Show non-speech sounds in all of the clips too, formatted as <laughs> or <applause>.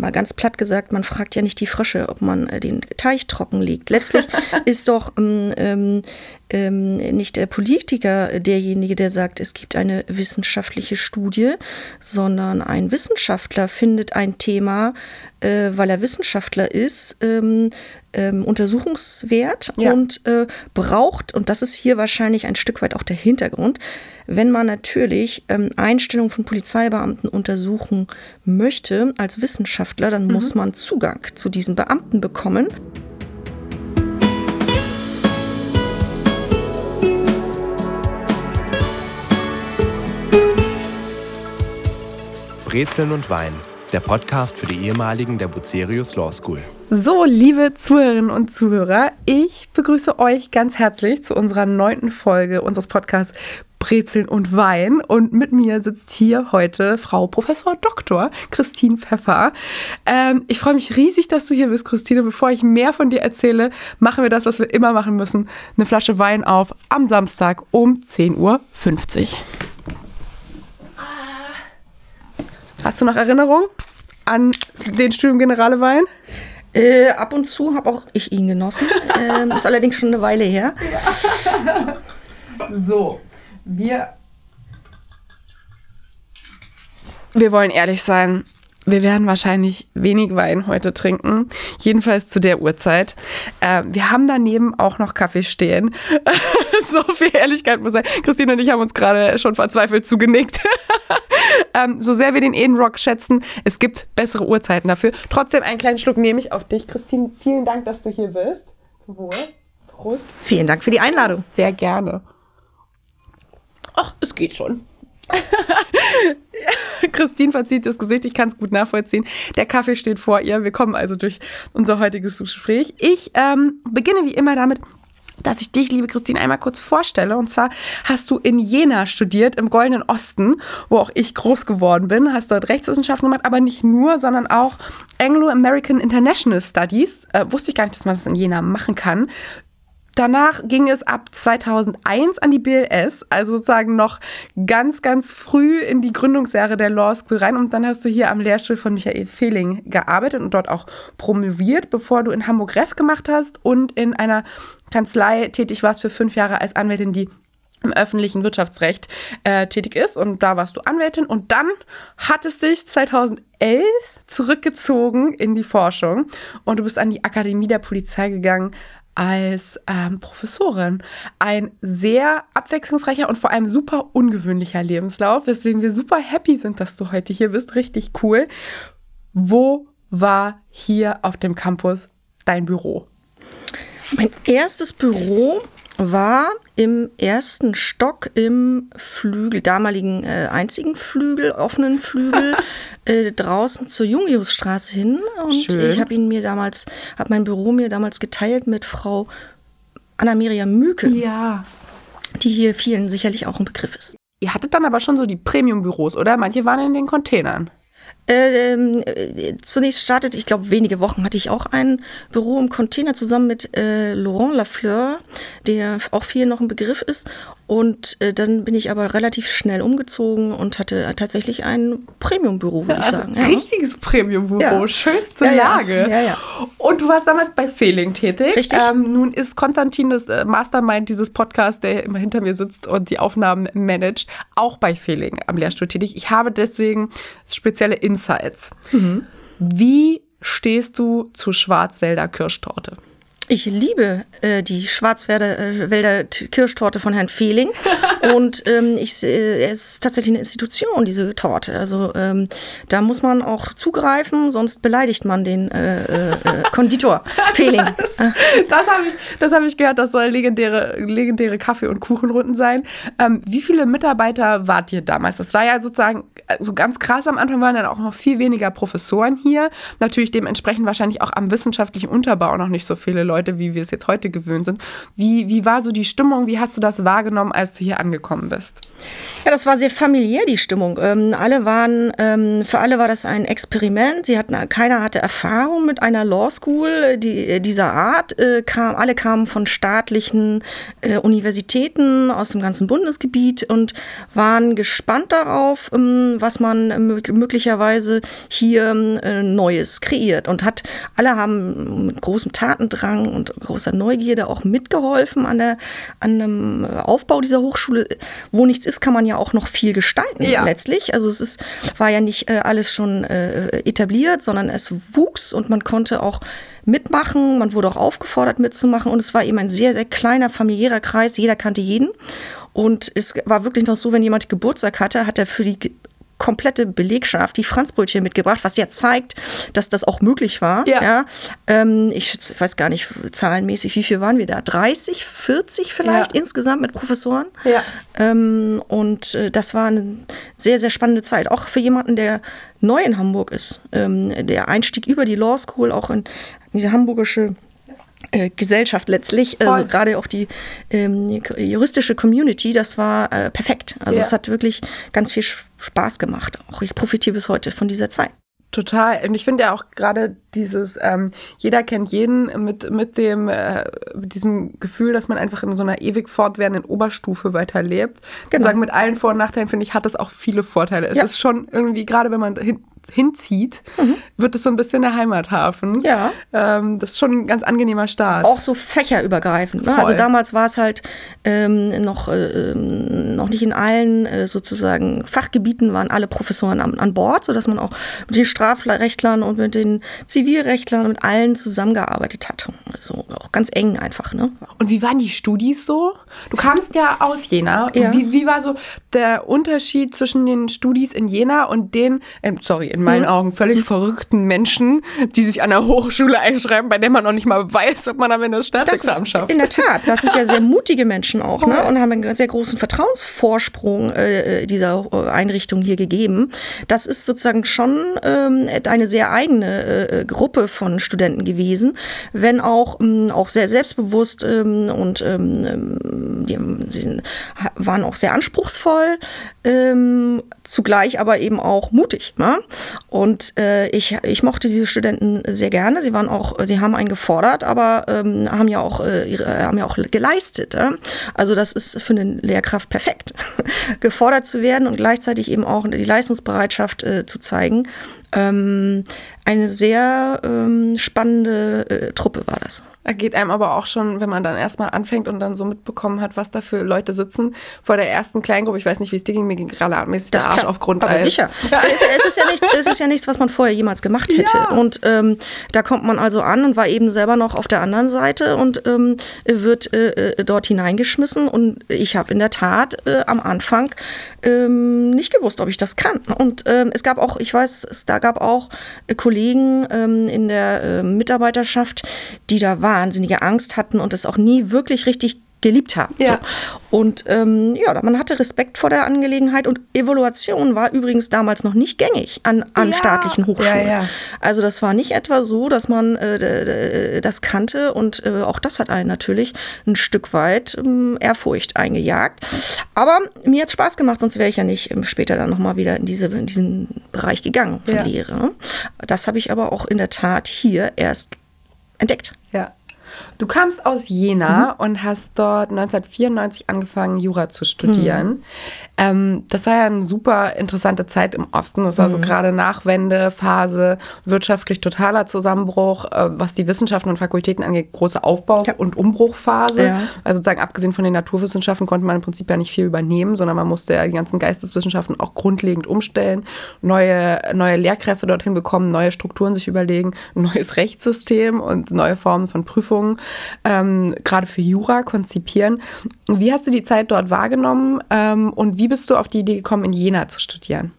mal ganz platt gesagt, man fragt ja nicht die Frösche, ob man äh, den Teich trocken legt. Letztlich <laughs> ist doch ähm, ähm, nicht der Politiker derjenige, der sagt, es gibt eine wissenschaftliche Studie, sondern ein Wissenschaftler findet ein Thema, äh, weil er Wissenschaftler ist, ähm, ähm, untersuchungswert ja. und äh, braucht, und das ist hier wahrscheinlich ein Stück weit auch der Hintergrund, wenn man natürlich ähm, Einstellungen von Polizeibeamten untersuchen möchte als Wissenschaftler, dann mhm. muss man Zugang zu diesen Beamten bekommen. Brezeln und Wein der Podcast für die ehemaligen der Bucerius Law School. So, liebe Zuhörerinnen und Zuhörer, ich begrüße euch ganz herzlich zu unserer neunten Folge unseres Podcasts Brezeln und Wein. Und mit mir sitzt hier heute Frau Professor Dr. Christine Pfeffer. Ähm, ich freue mich riesig, dass du hier bist, Christine. Bevor ich mehr von dir erzähle, machen wir das, was wir immer machen müssen. Eine Flasche Wein auf am Samstag um 10.50 Uhr. Hast du noch Erinnerung an den Studium Generale Wein? Äh, ab und zu habe auch ich ihn genossen. <laughs> ähm, ist allerdings schon eine Weile her. Ja. So, wir. Wir wollen ehrlich sein. Wir werden wahrscheinlich wenig Wein heute trinken, jedenfalls zu der Uhrzeit. Äh, wir haben daneben auch noch Kaffee stehen. <laughs> so viel Ehrlichkeit muss sein. Christine und ich haben uns gerade schon verzweifelt zugenickt. <laughs> ähm, so sehr wir den Eden Rock schätzen, es gibt bessere Uhrzeiten dafür. Trotzdem einen kleinen Schluck nehme ich auf dich. Christine, vielen Dank, dass du hier bist. Wohl. Prost. Vielen Dank für die Einladung. Sehr gerne. Ach, es geht schon. <laughs> Christine verzieht das Gesicht, ich kann es gut nachvollziehen. Der Kaffee steht vor ihr. Wir kommen also durch unser heutiges Gespräch. Ich ähm, beginne wie immer damit, dass ich dich, liebe Christine, einmal kurz vorstelle. Und zwar hast du in Jena studiert, im Goldenen Osten, wo auch ich groß geworden bin. Hast dort Rechtswissenschaften gemacht, aber nicht nur, sondern auch Anglo-American International Studies. Äh, wusste ich gar nicht, dass man das in Jena machen kann. Danach ging es ab 2001 an die BLS, also sozusagen noch ganz, ganz früh in die Gründungsjahre der Law School rein. Und dann hast du hier am Lehrstuhl von Michael Fehling gearbeitet und dort auch promoviert, bevor du in Hamburg Ref gemacht hast und in einer Kanzlei tätig warst für fünf Jahre als Anwältin, die im öffentlichen Wirtschaftsrecht äh, tätig ist. Und da warst du Anwältin. Und dann hat es dich 2011 zurückgezogen in die Forschung. Und du bist an die Akademie der Polizei gegangen als ähm, Professorin. Ein sehr abwechslungsreicher und vor allem super ungewöhnlicher Lebenslauf, weswegen wir super happy sind, dass du heute hier bist. Richtig cool. Wo war hier auf dem Campus dein Büro? Mein erstes Büro war im ersten Stock im Flügel, damaligen äh, einzigen Flügel, offenen Flügel, <laughs> äh, draußen zur Jungiusstraße hin. Und Schön. ich habe ihn mir damals, habe mein Büro mir damals geteilt mit Frau Anna-Miriam Müke. Ja. Die hier vielen sicherlich auch ein Begriff ist. Ihr hattet dann aber schon so die Premium-Büros, oder? Manche waren in den Containern. Ähm, äh, zunächst startet, ich glaube, wenige Wochen hatte ich auch ein Büro im Container zusammen mit äh, Laurent Lafleur, der auch viel noch ein Begriff ist. Und äh, dann bin ich aber relativ schnell umgezogen und hatte tatsächlich ein Premium-Büro, würde ich also sagen. Ja. Richtiges Premium-Büro, ja. schönste ja, Lage. Ja, und du warst damals bei Fehling tätig. Richtig. Ähm, nun ist Konstantin das äh, Mastermind dieses Podcasts, der immer hinter mir sitzt und die Aufnahmen managt, auch bei Fehling am Lehrstuhl tätig. Ich habe deswegen spezielle Insights. Mhm. Wie stehst du zu Schwarzwälder Kirschtorte? Ich liebe äh, die Schwarzwälder äh, Kirschtorte von Herrn Fehling. <laughs> und ähm, ich, äh, es ist tatsächlich eine Institution, diese Torte. Also ähm, da muss man auch zugreifen, sonst beleidigt man den äh, äh, äh Konditor <laughs> Fehling. das, das habe ich, hab ich gehört, das soll legendäre, legendäre Kaffee- und Kuchenrunden sein. Ähm, wie viele Mitarbeiter wart ihr damals? Das war ja sozusagen so ganz krass. Am Anfang waren dann auch noch viel weniger Professoren hier. Natürlich dementsprechend wahrscheinlich auch am wissenschaftlichen Unterbau noch nicht so viele Leute wie wir es jetzt heute gewöhnt sind. Wie, wie war so die Stimmung? Wie hast du das wahrgenommen, als du hier angekommen bist? Ja, das war sehr familiär, die Stimmung. Ähm, alle waren, ähm, für alle war das ein Experiment. Sie hatten, keiner hatte Erfahrung mit einer Law School die, äh, dieser Art. Äh, kam, alle kamen von staatlichen äh, Universitäten aus dem ganzen Bundesgebiet und waren gespannt darauf, ähm, was man möglicherweise hier äh, Neues kreiert und hat, alle haben mit großem Tatendrang und großer Neugierde auch mitgeholfen an der, an dem Aufbau dieser Hochschule. Wo nichts ist, kann man ja auch noch viel gestalten ja. letztlich. Also es ist, war ja nicht äh, alles schon äh, etabliert, sondern es wuchs und man konnte auch mitmachen. Man wurde auch aufgefordert mitzumachen und es war eben ein sehr, sehr kleiner familiärer Kreis. Jeder kannte jeden. Und es war wirklich noch so, wenn jemand Geburtstag hatte, hat er für die komplette Belegschaft die Franzbrötchen mitgebracht, was ja zeigt, dass das auch möglich war. Ja. ja. Ähm, ich weiß gar nicht zahlenmäßig, wie viel waren wir da? 30, 40 vielleicht ja. insgesamt mit Professoren. Ja. Ähm, und äh, das war eine sehr, sehr spannende Zeit. Auch für jemanden, der neu in Hamburg ist. Ähm, der Einstieg über die Law School auch in diese hamburgische äh, Gesellschaft letztlich, also gerade auch die ähm, juristische Community, das war äh, perfekt. Also ja. es hat wirklich ganz viel Spaß gemacht. Auch ich profitiere bis heute von dieser Zeit. Total. Und ich finde ja auch gerade dieses, ähm, jeder kennt jeden mit, mit dem, äh, mit diesem Gefühl, dass man einfach in so einer ewig fortwährenden Oberstufe weiterlebt. Genau. sagen, mit allen Vor- und Nachteilen, finde ich, hat das auch viele Vorteile. Es ja. ist schon irgendwie, gerade wenn man hin, hinzieht, mhm. wird es so ein bisschen der Heimathafen. Ja. Ähm, das ist schon ein ganz angenehmer Start. Auch so fächerübergreifend. Ne? Also damals war es halt ähm, noch, äh, noch nicht in allen äh, sozusagen Fachgebieten waren alle Professoren an, an Bord, sodass man auch mit den Strafrechtlern und mit den Zivilrechtlern mit allen zusammengearbeitet hat. Also auch ganz eng einfach. Ne? Und wie waren die Studis so? Du kamst ja aus Jena. Ja. Wie, wie war so der Unterschied zwischen den Studis in Jena und den, äh, sorry, in meinen mhm. Augen völlig verrückten Menschen, die sich an der Hochschule einschreiben, bei der man noch nicht mal weiß, ob man am Ende das Staatsexamen schafft. In der Tat, das sind ja sehr <laughs> mutige Menschen auch ne? und haben einen sehr großen Vertrauensvorsprung äh, dieser äh, Einrichtung hier gegeben. Das ist sozusagen schon ähm, eine sehr eigene äh, Gruppe von Studenten gewesen, wenn auch, ähm, auch sehr selbstbewusst ähm, und ähm, ähm die, sie waren auch sehr anspruchsvoll, ähm, zugleich aber eben auch mutig. Ne? Und äh, ich, ich mochte diese Studenten sehr gerne. Sie waren auch, sie haben einen gefordert, aber ähm, haben ja auch äh, ihre, haben ja auch geleistet. Äh? Also das ist für eine Lehrkraft perfekt, <laughs> gefordert zu werden und gleichzeitig eben auch die Leistungsbereitschaft äh, zu zeigen. Ähm, eine sehr ähm, spannende äh, Truppe war das. Da geht einem aber auch schon, wenn man dann erstmal anfängt und dann so mitbekommen hat, was da für Leute sitzen, vor der ersten Kleingruppe, ich weiß nicht, wie es dir ging, mir ging gerade artmäßig der Arsch kann, auf Grund. Aber sicher. Es, es, ist ja nichts, es ist ja nichts, was man vorher jemals gemacht hätte. Ja. Und ähm, da kommt man also an und war eben selber noch auf der anderen Seite und ähm, wird äh, äh dort hineingeschmissen. Und ich habe in der Tat äh, am Anfang ähm, nicht gewusst, ob ich das kann. Und ähm, es gab auch, ich weiß, es da gab auch äh, Kollegen ähm, in der äh, Mitarbeiterschaft, die da wahnsinnige Angst hatten und es auch nie wirklich richtig geliebt haben. Ja. So. Und ähm, ja, man hatte Respekt vor der Angelegenheit und Evaluation war übrigens damals noch nicht gängig an, an ja. staatlichen Hochschulen. Ja, also das war nicht etwa so, dass man äh, das kannte und äh, auch das hat einen natürlich ein Stück weit ähm, Ehrfurcht eingejagt. Aber mir hat Spaß gemacht, sonst wäre ich ja nicht ähm, später dann nochmal wieder in, diese, in diesen Bereich gegangen von Lehre. Das habe ich aber auch in der Tat hier erst entdeckt. Ja. Du kamst aus Jena mhm. und hast dort 1994 angefangen, Jura zu studieren. Mhm. Ähm, das war ja eine super interessante Zeit im Osten. Das war mhm. so gerade Nachwendephase, wirtschaftlich totaler Zusammenbruch, äh, was die Wissenschaften und Fakultäten angeht, große Aufbau- ja. und Umbruchphase. Ja. Also sozusagen abgesehen von den Naturwissenschaften konnte man im Prinzip ja nicht viel übernehmen, sondern man musste ja die ganzen Geisteswissenschaften auch grundlegend umstellen, neue, neue Lehrkräfte dorthin bekommen, neue Strukturen sich überlegen, ein neues Rechtssystem und neue Formen von Prüfungen, ähm, gerade für Jura konzipieren. Wie hast du die Zeit dort wahrgenommen ähm, und wie bist du auf die Idee gekommen, in Jena zu studieren?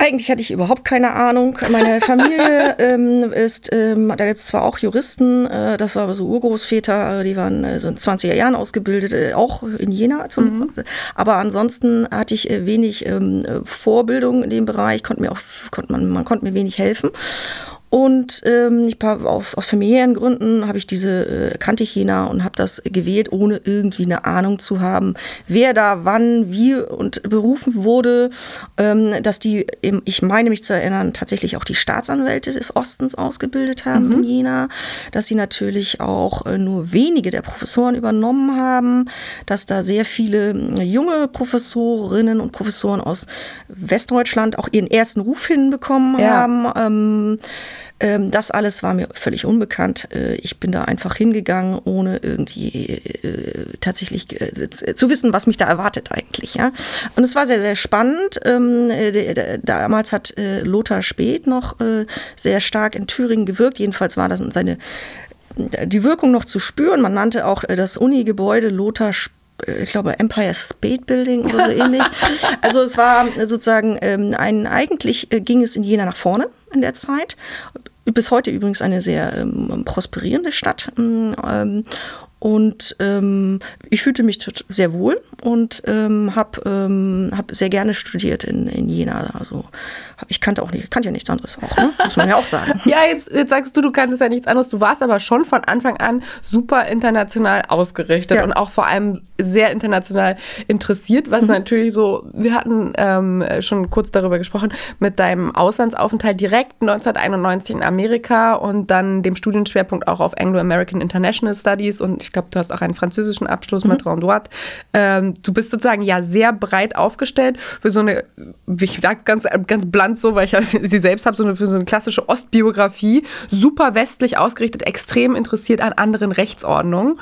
Eigentlich hatte ich überhaupt keine Ahnung. Meine Familie <laughs> ähm, ist, ähm, da gibt es zwar auch Juristen, äh, das war aber so Urgroßväter, äh, die waren äh, so in 20er Jahren ausgebildet, äh, auch in Jena. Zum, mhm. Aber ansonsten hatte ich äh, wenig ähm, Vorbildung in dem Bereich, konnte mir auch, konnte man, man konnte mir wenig helfen. Und ähm, ich, aus, aus familiären Gründen habe ich diese, äh, kannte ich Jena und habe das gewählt, ohne irgendwie eine Ahnung zu haben, wer da wann, wie und berufen wurde. Ähm, dass die, ich meine mich zu erinnern, tatsächlich auch die Staatsanwälte des Ostens ausgebildet haben mhm. in Jena. Dass sie natürlich auch äh, nur wenige der Professoren übernommen haben. Dass da sehr viele äh, junge Professorinnen und Professoren aus Westdeutschland auch ihren ersten Ruf hinbekommen ja. haben. Ähm, das alles war mir völlig unbekannt. Äh, ich bin da einfach hingegangen, ohne irgendwie äh, tatsächlich äh, zu wissen, was mich da erwartet eigentlich. Ja? Und es war sehr, sehr spannend. Ähm, damals hat Lothar Speth noch sehr stark in Thüringen gewirkt. Jedenfalls war das seine die Wirkung noch zu spüren. Man nannte auch das Uni-Gebäude Lothar Speth ich glaube, Empire State Building oder so ähnlich. <laughs> Also es war sozusagen ähm, ein, eigentlich ging es in Jena nach vorne in der Zeit. Bis heute übrigens eine sehr ähm, prosperierende Stadt. Ähm, und ähm, ich fühlte mich sehr wohl und ähm, habe ähm, hab sehr gerne studiert in, in Jena. Also ich kannte auch nicht, kannte ja nichts anderes auch, ne? muss man ja auch sagen. <laughs> ja, jetzt, jetzt sagst du, du kanntest ja nichts anderes. Du warst aber schon von Anfang an super international ausgerichtet ja. und auch vor allem sehr international interessiert, was mhm. natürlich so, wir hatten ähm, schon kurz darüber gesprochen, mit deinem Auslandsaufenthalt direkt 1991 in Amerika und dann dem Studienschwerpunkt auch auf Anglo-American International Studies und ich glaube, du hast auch einen französischen Abschluss mhm. mit Rondouat. Ähm, du bist sozusagen ja sehr breit aufgestellt für so eine, ich sage ganz, ganz blunt so, weil ich sie selbst habe, so eine, für so eine klassische Ostbiografie, super westlich ausgerichtet, extrem interessiert an anderen Rechtsordnungen.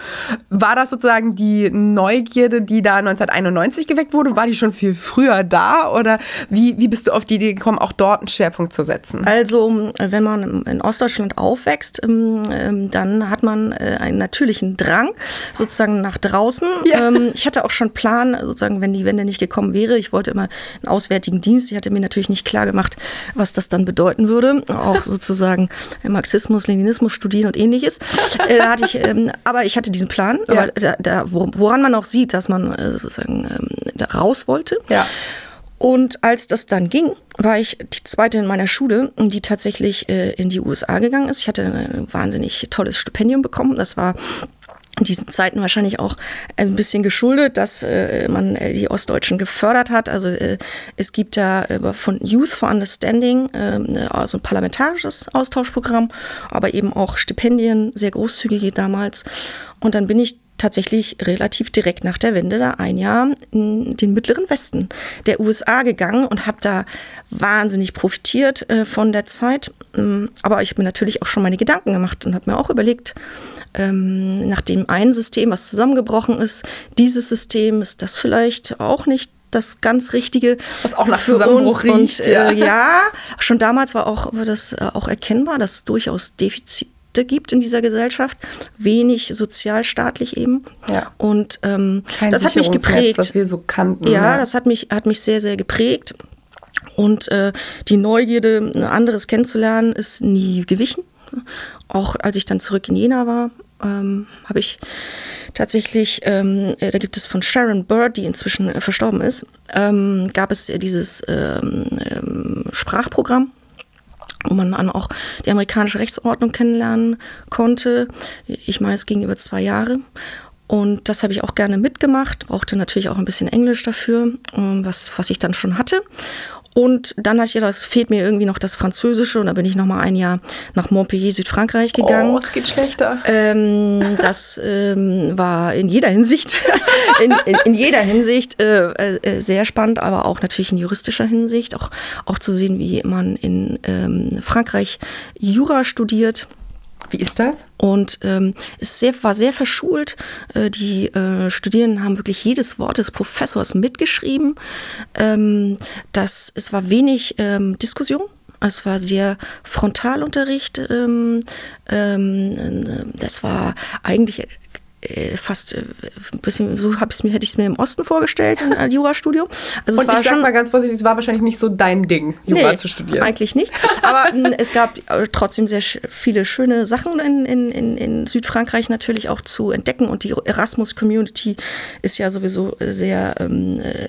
War das sozusagen die Neugierde, die da 1991 geweckt wurde? War die schon viel früher da oder wie, wie bist du auf die Idee gekommen, auch dort einen Schwerpunkt zu setzen? Also, wenn man in Ostdeutschland aufwächst, ähm, ähm, dann hat man äh, einen natürlichen Drang, Drang sozusagen nach draußen. Ja. Ähm, ich hatte auch schon Plan, sozusagen, wenn die Wende nicht gekommen wäre. Ich wollte immer einen auswärtigen Dienst. Ich hatte mir natürlich nicht klar gemacht, was das dann bedeuten würde. Auch <laughs> sozusagen Marxismus, Leninismus studieren und ähnliches. Äh, da hatte ich, ähm, aber ich hatte diesen Plan, ja. da, da, woran man auch sieht, dass man äh, sozusagen ähm, da raus wollte. Ja. Und als das dann ging, war ich die zweite in meiner Schule, die tatsächlich äh, in die USA gegangen ist. Ich hatte ein wahnsinnig tolles Stipendium bekommen. Das war diesen Zeiten wahrscheinlich auch ein bisschen geschuldet, dass äh, man äh, die Ostdeutschen gefördert hat. Also äh, es gibt da äh, von Youth for Understanding also ein parlamentarisches Austauschprogramm, aber eben auch Stipendien, sehr großzügige damals. Und dann bin ich tatsächlich relativ direkt nach der Wende da ein Jahr in den mittleren Westen der USA gegangen und habe da wahnsinnig profitiert äh, von der Zeit. Ähm, aber ich habe mir natürlich auch schon meine Gedanken gemacht und habe mir auch überlegt, ähm, nachdem ein System, was zusammengebrochen ist, dieses System ist das vielleicht auch nicht das ganz Richtige. Was auch nach Zusammenbruch riecht. Und, äh, ja. schon damals war auch war das äh, auch erkennbar, dass durchaus Defizite gibt in dieser Gesellschaft, wenig sozialstaatlich eben. Ja. Und ähm, das hat mich geprägt. Was wir so kannten. Ja, ja, das hat mich, hat mich sehr, sehr geprägt. Und äh, die Neugierde, anderes kennenzulernen, ist nie gewichen. Auch als ich dann zurück in Jena war, ähm, habe ich tatsächlich, ähm, äh, da gibt es von Sharon Bird, die inzwischen äh, verstorben ist, ähm, gab es dieses ähm, ähm, Sprachprogramm, wo man dann auch die amerikanische Rechtsordnung kennenlernen konnte. Ich meine, es ging über zwei Jahre. Und das habe ich auch gerne mitgemacht, brauchte natürlich auch ein bisschen Englisch dafür, ähm, was, was ich dann schon hatte. Und dann hatte ich gedacht, es fehlt mir irgendwie noch das Französische und da bin ich noch mal ein Jahr nach Montpellier, Südfrankreich gegangen. Oh, es geht schlechter. Ähm, das ähm, war in jeder Hinsicht, <laughs> in, in, in jeder Hinsicht äh, äh, sehr spannend, aber auch natürlich in juristischer Hinsicht, auch, auch zu sehen, wie man in ähm, Frankreich Jura studiert. Wie ist das? Und ähm, es sehr, war sehr verschult. Äh, die äh, Studierenden haben wirklich jedes Wort des Professors mitgeschrieben. Ähm, das, es war wenig ähm, Diskussion. Es war sehr Frontalunterricht. Ähm, ähm, das war eigentlich äh, fast äh, ein bisschen, so hab ich's mir, hätte ich es mir im Osten vorgestellt, äh, Jurastudium. Also Und es war ich sag schon mal ganz vorsichtig, es war wahrscheinlich nicht so dein Ding, Jura Nee, zu studieren. Eigentlich nicht. Aber <laughs> es gab äh, trotzdem sehr viele schöne Sachen in, in, in, in Südfrankreich natürlich auch zu entdecken. Und die Erasmus-Community ist ja sowieso äh, sehr ähm, äh,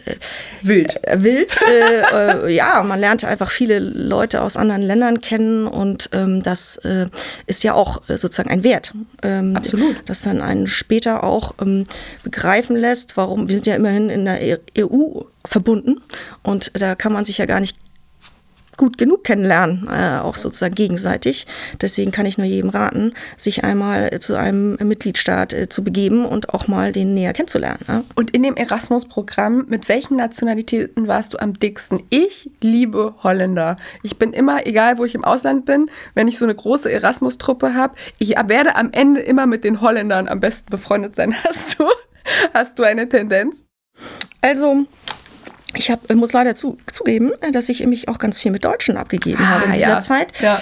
Wild. äh, wild. <laughs> äh, äh, ja, man lernte einfach viele Leute aus anderen Ländern kennen und ähm, das äh, ist ja auch äh, sozusagen ein Wert. Ähm, Absolut. Das dann einen später auch ähm, begreifen lässt, warum wir sind ja immerhin in der E- EU verbunden und da kann man sich ja gar nicht gut genug kennenlernen, äh, auch sozusagen gegenseitig. Deswegen kann ich nur jedem raten, sich einmal äh, zu einem Mitgliedstaat äh, zu begeben und auch mal den näher kennenzulernen. Ne? Und in dem Erasmus-Programm, mit welchen Nationalitäten warst du am dicksten? Ich liebe Holländer. Ich bin immer, egal wo ich im Ausland bin, wenn ich so eine große Erasmus-Truppe habe, ich werde am Ende immer mit den Holländern am besten befreundet sein. <laughs> Hast du, hast du eine Tendenz? Also, ich hab, muss leider zu, zugeben, äh, dass ich mich auch ganz viel mit Deutschen abgegeben habe in Ah, dieser ja. Zeit. Ja.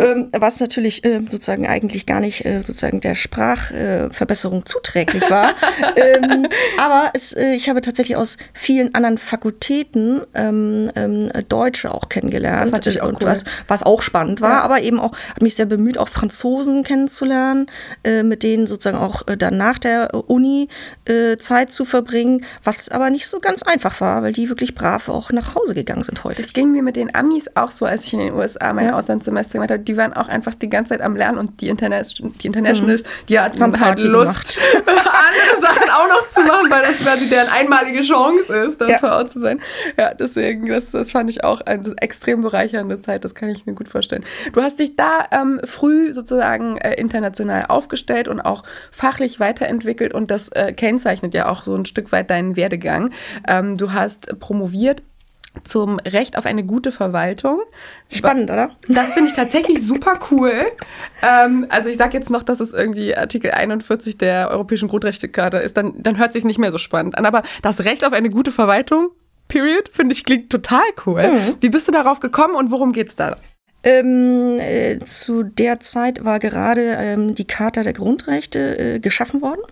Ähm, was natürlich äh, sozusagen eigentlich gar nicht äh, sozusagen der Sprachverbesserung äh, zuträglich war. <laughs> ähm, aber es, äh, ich habe tatsächlich aus vielen anderen Fakultäten ähm, ähm, Deutsche auch kennengelernt. Natürlich auch cool. was, was auch spannend war, Ja. aber eben auch habe mich sehr bemüht, auch Franzosen kennenzulernen, äh, mit denen sozusagen auch äh, dann nach der Uni äh, Zeit zu verbringen, was aber nicht so ganz einfach war, weil die wirklich brav auch nach Hause gegangen sind häufig. Das ging mir mit den Amis auch so, als ich in den USA mein Ja. Auslandssemester gemacht habe. Die waren auch einfach die ganze Zeit am Lernen und die, Interna die Internationals, die hatten Mhm. Haben halt Lust, <laughs> andere Sachen auch noch zu machen, weil das quasi deren einmalige Chance ist, dann Ja. vor Ort zu sein. Ja, deswegen, das, das fand ich auch eine extrem bereichernde Zeit, das kann ich mir gut vorstellen. Du hast dich da ähm, früh sozusagen äh, international aufgestellt und auch fachlich weiterentwickelt und das äh, kennzeichnet ja auch so ein Stück weit deinen Werdegang. Ähm, du hast promoviert zum Recht auf eine gute Verwaltung. Spannend, oder? Das finde ich tatsächlich super cool. Ähm, also ich sage jetzt noch, dass es irgendwie Artikel 41 der Europäischen Grundrechtecharta ist, dann, dann hört sich nicht mehr so spannend an. Aber das Recht auf eine gute Verwaltung, period, finde ich klingt total cool. Wie bist du darauf gekommen und worum geht's da? Ähm, äh, zu der Zeit war gerade ähm, die Charta der Grundrechte äh, geschaffen worden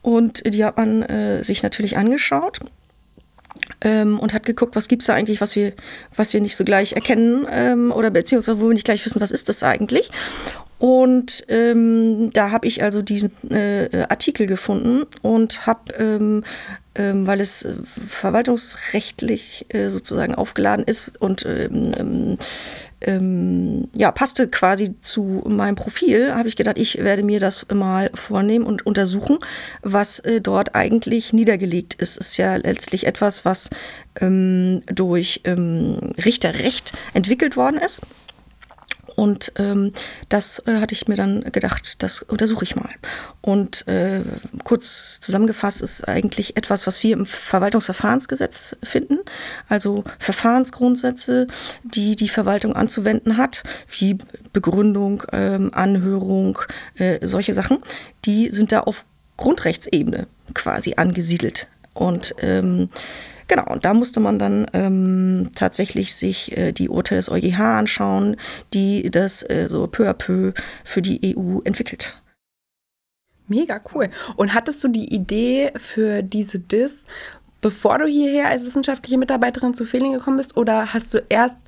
und die hat man äh, sich natürlich angeschaut ähm, und hat geguckt, was gibt's da eigentlich, was wir, was wir nicht so gleich erkennen ähm, oder beziehungsweise wo wir nicht gleich wissen, was ist das eigentlich. Und ähm, da habe ich also diesen äh, Artikel gefunden und habe, ähm, ähm, weil es äh, verwaltungsrechtlich äh, sozusagen aufgeladen ist und ähm, ja, passte quasi zu meinem Profil, habe ich gedacht, ich werde mir das mal vornehmen und untersuchen, was äh, dort eigentlich niedergelegt ist. Ist ja letztlich etwas, was ähm, durch ähm, Richterrecht entwickelt worden ist. Und ähm, das äh, hatte ich mir dann gedacht, das untersuche ich mal. Und äh, kurz zusammengefasst ist eigentlich etwas, was wir im Verwaltungsverfahrensgesetz finden. Also Verfahrensgrundsätze, die die Verwaltung anzuwenden hat, wie Begründung, ähm, Anhörung, äh, solche Sachen, die sind da auf Grundrechtsebene quasi angesiedelt. Und ähm, Genau, und da musste man dann ähm, tatsächlich sich äh, die Urteile des EuGH anschauen, die das äh, so peu à peu für die EU entwickelt. Mega cool. Und hattest du die Idee für diese DIS, bevor du hierher als wissenschaftliche Mitarbeiterin zu Fehling gekommen bist, oder hast du erst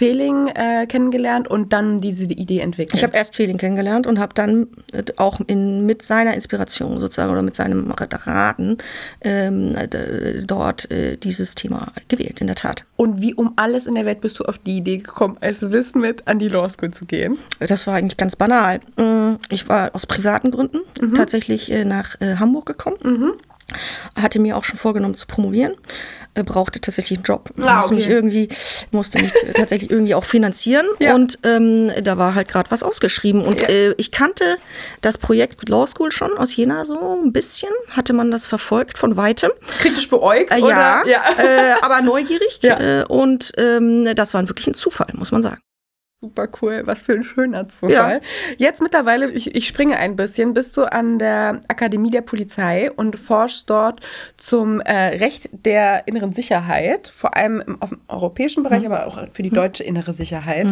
Fehling äh, kennengelernt und dann diese Idee entwickelt? Ich habe erst Fehling kennengelernt und habe dann äh, auch in, mit seiner Inspiration sozusagen oder mit seinem Raten ähm, d- dort äh, dieses Thema gewählt, in der Tat. Und wie um alles in der Welt bist du auf die Idee gekommen, als Wiss mit an die Law School zu gehen? Das war eigentlich ganz banal. Mm, Ich war aus privaten Gründen tatsächlich äh, nach äh, Hamburg gekommen. Hatte mir auch schon vorgenommen zu promovieren, äh, brauchte tatsächlich einen Job, Ah, musste mich okay. irgendwie, musste mich <laughs> tatsächlich irgendwie auch finanzieren Ja. und ähm, da war halt gerade was ausgeschrieben und Ja. äh, ich kannte das Projekt Law School schon aus Jena so ein bisschen, hatte man das verfolgt von weitem. Kritisch beäugt? Äh, ja, ja. Äh, aber neugierig <laughs> äh, und ähm, das war wirklich ein Zufall, muss man sagen. Super cool, was für ein schöner Zufall. Jetzt mittlerweile, ich, ich springe ein bisschen, bist du an der Akademie der Polizei und forschst dort zum äh, Recht der inneren Sicherheit, vor allem im, auf dem europäischen Bereich, aber auch für die deutsche innere Sicherheit.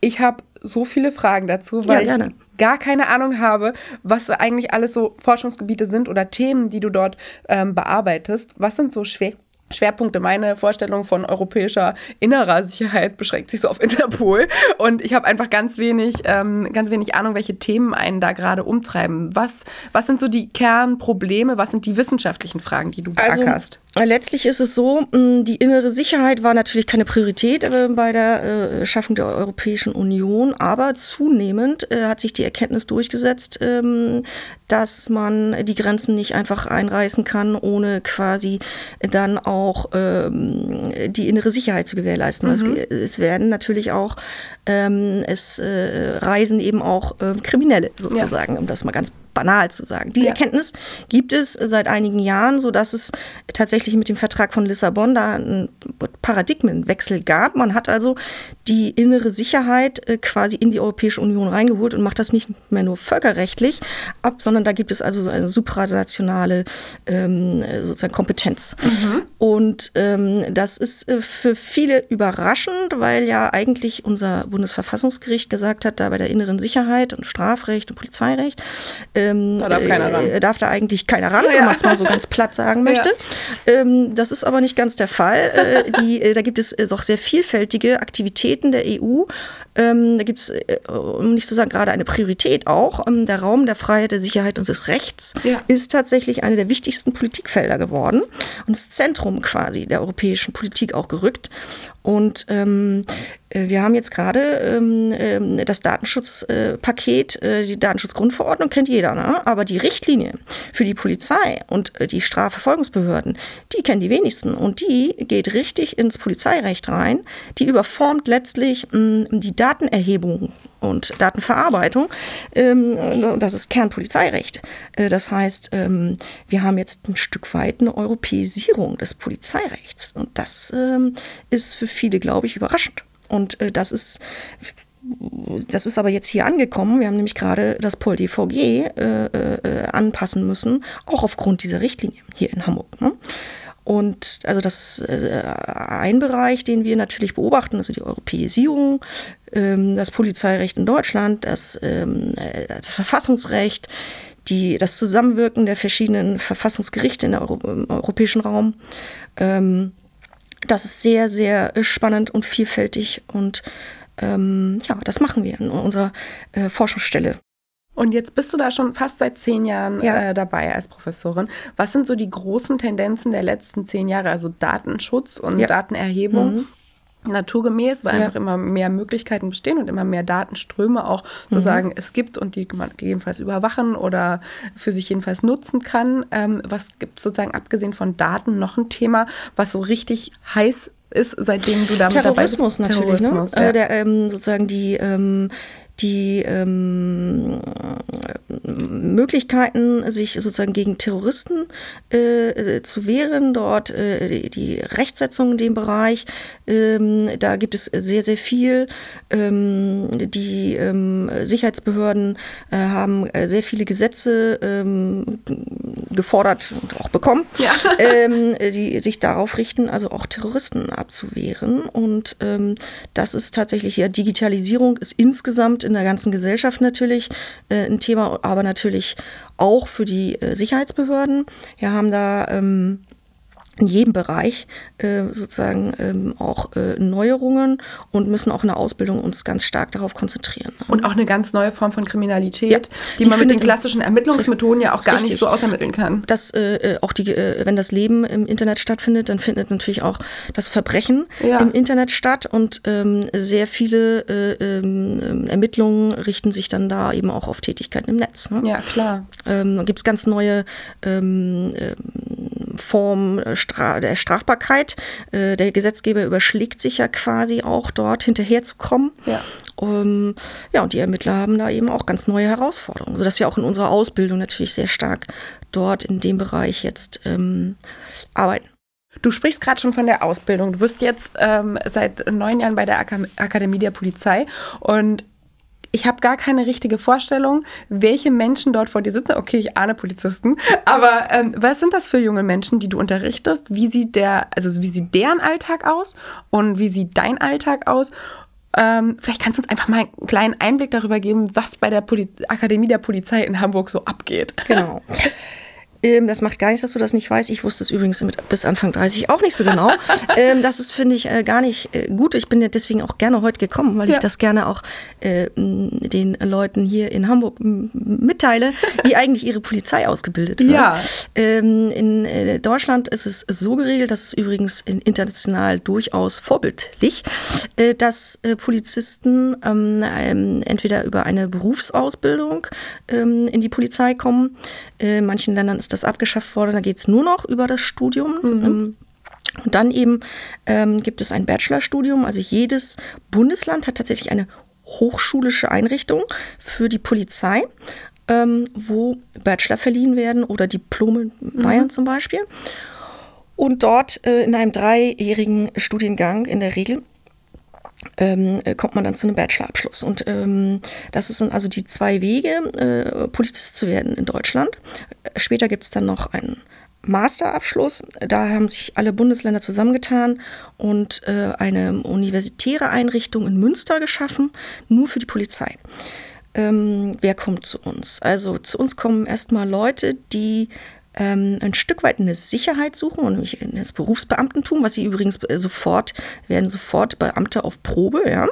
Ich habe so viele Fragen dazu, weil Ja, ich gar keine Ahnung habe, was eigentlich alles so Forschungsgebiete sind oder Themen, die du dort ähm, bearbeitest. Was sind so Schwer Schwerpunkte. Meine Vorstellung von europäischer innerer Sicherheit beschränkt sich so auf Interpol. Und ich habe einfach ganz wenig, ähm, ganz wenig Ahnung, welche Themen einen da gerade umtreiben. Was, was sind so die Kernprobleme? Was sind die wissenschaftlichen Fragen, die du beackerst? Also, letztlich ist es so, die innere Sicherheit war natürlich keine Priorität äh, bei der äh, Schaffung der Europäischen Union, aber zunehmend äh, hat sich die Erkenntnis durchgesetzt, ähm, dass man die Grenzen nicht einfach einreißen kann, ohne quasi dann auch ähm, die innere Sicherheit zu gewährleisten. Mhm. Es, werden natürlich auch, ähm, es reisen eben auch Kriminelle sozusagen, ja. um das mal ganz banal zu sagen. Die ja. Erkenntnis gibt es seit einigen Jahren, so dass es tatsächlich mit dem Vertrag von Lissabon da einen Paradigmenwechsel gab. Man hat also die innere Sicherheit äh, quasi in die Europäische Union reingeholt und macht das nicht mehr nur völkerrechtlich ab, sondern da gibt es also so eine supranationale ähm, sozusagen Kompetenz. Mhm. Und ähm, das ist äh, für viele überraschend, weil ja eigentlich unser Bundesverfassungsgericht gesagt hat, da bei der inneren Sicherheit und Strafrecht und Polizeirecht ähm, da darf. Äh, darf da eigentlich keiner ran, ja. wenn man es mal so ganz platt sagen <laughs> möchte. Ja. Ähm, das ist aber nicht ganz der Fall. Äh, die, da gibt es doch sehr vielfältige Aktivitäten der EU. Ähm, da gibt es, äh, um nicht zu sagen, gerade eine Priorität auch. Ähm, der Raum der Freiheit, der Sicherheit und des Rechts ja. ist tatsächlich eine der wichtigsten Politikfelder geworden und das Zentrum quasi der europäischen Politik auch gerückt. Und ähm, äh, wir haben jetzt gerade ähm, ähm, das Datenschutzpaket, äh, die Datenschutzgrundverordnung kennt jeder, ne? aber die Richtlinie für die Polizei und äh, die Strafverfolgungsbehörden, die kennen die wenigsten und die geht richtig ins Polizeirecht rein. Die überformt letztlich mh, die Datenerhebung und Datenverarbeitung. Ähm, das ist Kernpolizeirecht. Äh, das heißt, wir haben jetzt ein Stück weit eine Europäisierung des Polizeirechts. Und das ist für viele, glaube ich, überraschend. Und äh, das ist das ist aber jetzt hier angekommen. Wir haben nämlich gerade das POL-DVG äh, äh, anpassen müssen, auch aufgrund dieser Richtlinie hier in Hamburg. Ne? Und also das ist äh, ein Bereich, den wir natürlich beobachten, also die Europäisierung, ähm, das Polizeirecht in Deutschland, das, ähm, äh, das Verfassungsrecht, die, das Zusammenwirken der verschiedenen Verfassungsgerichte in der Euro, im europäischen Raum. Ähm, das ist sehr, sehr spannend und vielfältig und ähm, ja, das machen wir in unserer äh, Forschungsstelle. Und jetzt bist du da schon fast seit zehn Jahren ja. äh, dabei als Professorin. Was sind so die großen Tendenzen der letzten zehn Jahre, also Datenschutz und ja. Datenerhebung? Mhm. Naturgemäß, weil ja. einfach immer mehr Möglichkeiten bestehen und immer mehr Datenströme auch sozusagen mhm. es gibt und die man gegebenenfalls überwachen oder für sich jedenfalls nutzen kann. Ähm, was gibt sozusagen abgesehen von Daten noch ein Thema, was so richtig heiß ist, seitdem du damit Terrorismus dabei bist? Natürlich? Terrorismus natürlich. Ne? Ja. Äh, der, ähm, sozusagen die ähm, die ähm, Möglichkeiten, sich sozusagen gegen Terroristen äh, zu wehren, dort äh, die, die, Rechtsetzung in dem Bereich, ähm, da gibt es sehr, sehr viel. Ähm, die ähm, Sicherheitsbehörden äh, haben äh, sehr viele Gesetze ähm, gefordert und auch bekommen, ja. <laughs> Ähm, die sich darauf richten, also auch Terroristen abzuwehren. Und das ist tatsächlich ja Digitalisierung ist insgesamt in der ganzen Gesellschaft natürlich äh, ein Thema, aber natürlich auch für die äh, Sicherheitsbehörden. Wir haben da ähm, in jedem Bereich äh, sozusagen ähm, auch äh, Neuerungen und müssen auch in der Ausbildung uns ganz stark darauf konzentrieren. Und auch eine ganz neue Form von Kriminalität, ja, die, die, man mit den klassischen Ermittlungsmethoden ja auch gar richtig. nicht so ausermitteln kann. Das, äh, äh, auch die, äh, wenn das Leben im Internet stattfindet, dann findet natürlich auch das Verbrechen ja. im Internet statt und ähm, sehr viele äh, ähm, Ermittlungen richten sich dann da eben auch auf Tätigkeiten im Netz. Ne? Ja, klar. Ähm, dann gibt es ganz neue ähm, ähm, Formen, Stra der Strafbarkeit. Äh, der Gesetzgeber überschlägt sich ja quasi auch dort hinterherzukommen. Ja. Um, ja, und die Ermittler haben da eben auch ganz neue Herausforderungen, sodass wir auch in unserer Ausbildung natürlich sehr stark dort in dem Bereich jetzt ähm, arbeiten. Du sprichst gerade schon von der Ausbildung. Du bist jetzt ähm, seit neun Jahren bei der Ak Akademie der Polizei und ich habe gar keine richtige Vorstellung, welche Menschen dort vor dir sitzen. Okay, ich ahne Polizisten, aber ähm, was sind das für junge Menschen, die du unterrichtest? Wie sieht der, also wie sieht deren Alltag aus und wie sieht dein Alltag aus? Ähm, vielleicht kannst du uns einfach mal einen kleinen Einblick darüber geben, was bei der Poli Akademie der Polizei in Hamburg so abgeht. Genau. <laughs> Ähm, das macht gar nichts, dass du das nicht weißt. Ich wusste es übrigens mit, bis Anfang 30 auch nicht so genau. <laughs> ähm, das ist, finde ich, äh, gar nicht äh, gut. Ich bin ja deswegen auch gerne heute gekommen, weil ja. ich das gerne auch äh, den Leuten hier in Hamburg mitteile, wie <laughs> eigentlich ihre Polizei ausgebildet wird. Ja. Ähm, in äh, Deutschland ist es so geregelt, das ist übrigens international durchaus vorbildlich, äh, dass äh, Polizisten ähm, entweder über eine Berufsausbildung ähm, in die Polizei kommen. in manchen Ländern ist das abgeschafft worden. Da geht es nur noch über das Studium. Mhm. Ähm, und dann eben ähm, gibt es ein Bachelorstudium. Also jedes Bundesland hat tatsächlich eine hochschulische Einrichtung für die Polizei, ähm, wo Bachelor verliehen werden oder Diplome in Bayern mhm. zum Beispiel. Und dort äh, in einem dreijährigen Studiengang in der Regel ähm, äh, kommt man dann zu einem Bachelorabschluss. Und ähm, das sind also die zwei Wege, äh, Polizist zu werden in Deutschland. Später gibt es dann noch einen Masterabschluss. Da haben sich alle Bundesländer zusammengetan und äh, eine universitäre Einrichtung in Münster geschaffen, nur für die Polizei. Ähm, wer kommt zu uns? Also zu uns kommen erstmal Leute, die ähm, ein Stück weit eine Sicherheit suchen, nämlich das Berufsbeamtentum, was sie übrigens äh, sofort, werden sofort Beamte auf Probe, ja.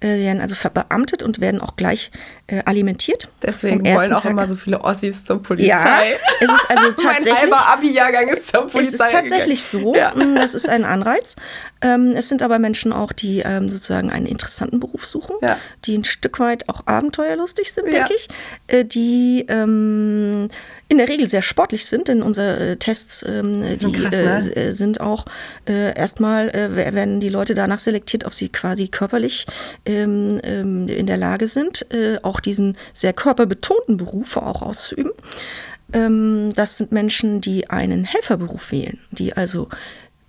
Äh, werden also verbeamtet und werden auch gleich äh, alimentiert. Deswegen wollen auch Tag. immer so viele Ossis zur Polizei. Ja, es ist also tatsächlich. <laughs> mein halber Abi-Jahrgang ist zur Polizei. Es ist tatsächlich gegangen. so. Ja. <laughs> Mm, das ist ein Anreiz. Ähm, es sind aber Menschen auch, die ähm, sozusagen einen interessanten Beruf suchen, ja. die ein Stück weit auch abenteuerlustig sind, denke ich, äh, die ähm, in der Regel sehr sportlich sind, denn unsere äh, Tests, ähm, die krass, ne? äh, sind auch äh, erstmal, äh, werden die Leute danach selektiert, ob sie quasi körperlich ähm, ähm, in der Lage sind, äh, auch diesen sehr körperbetonten Beruf auch auszuüben. Ähm, das sind Menschen, die einen Helferberuf wählen, die also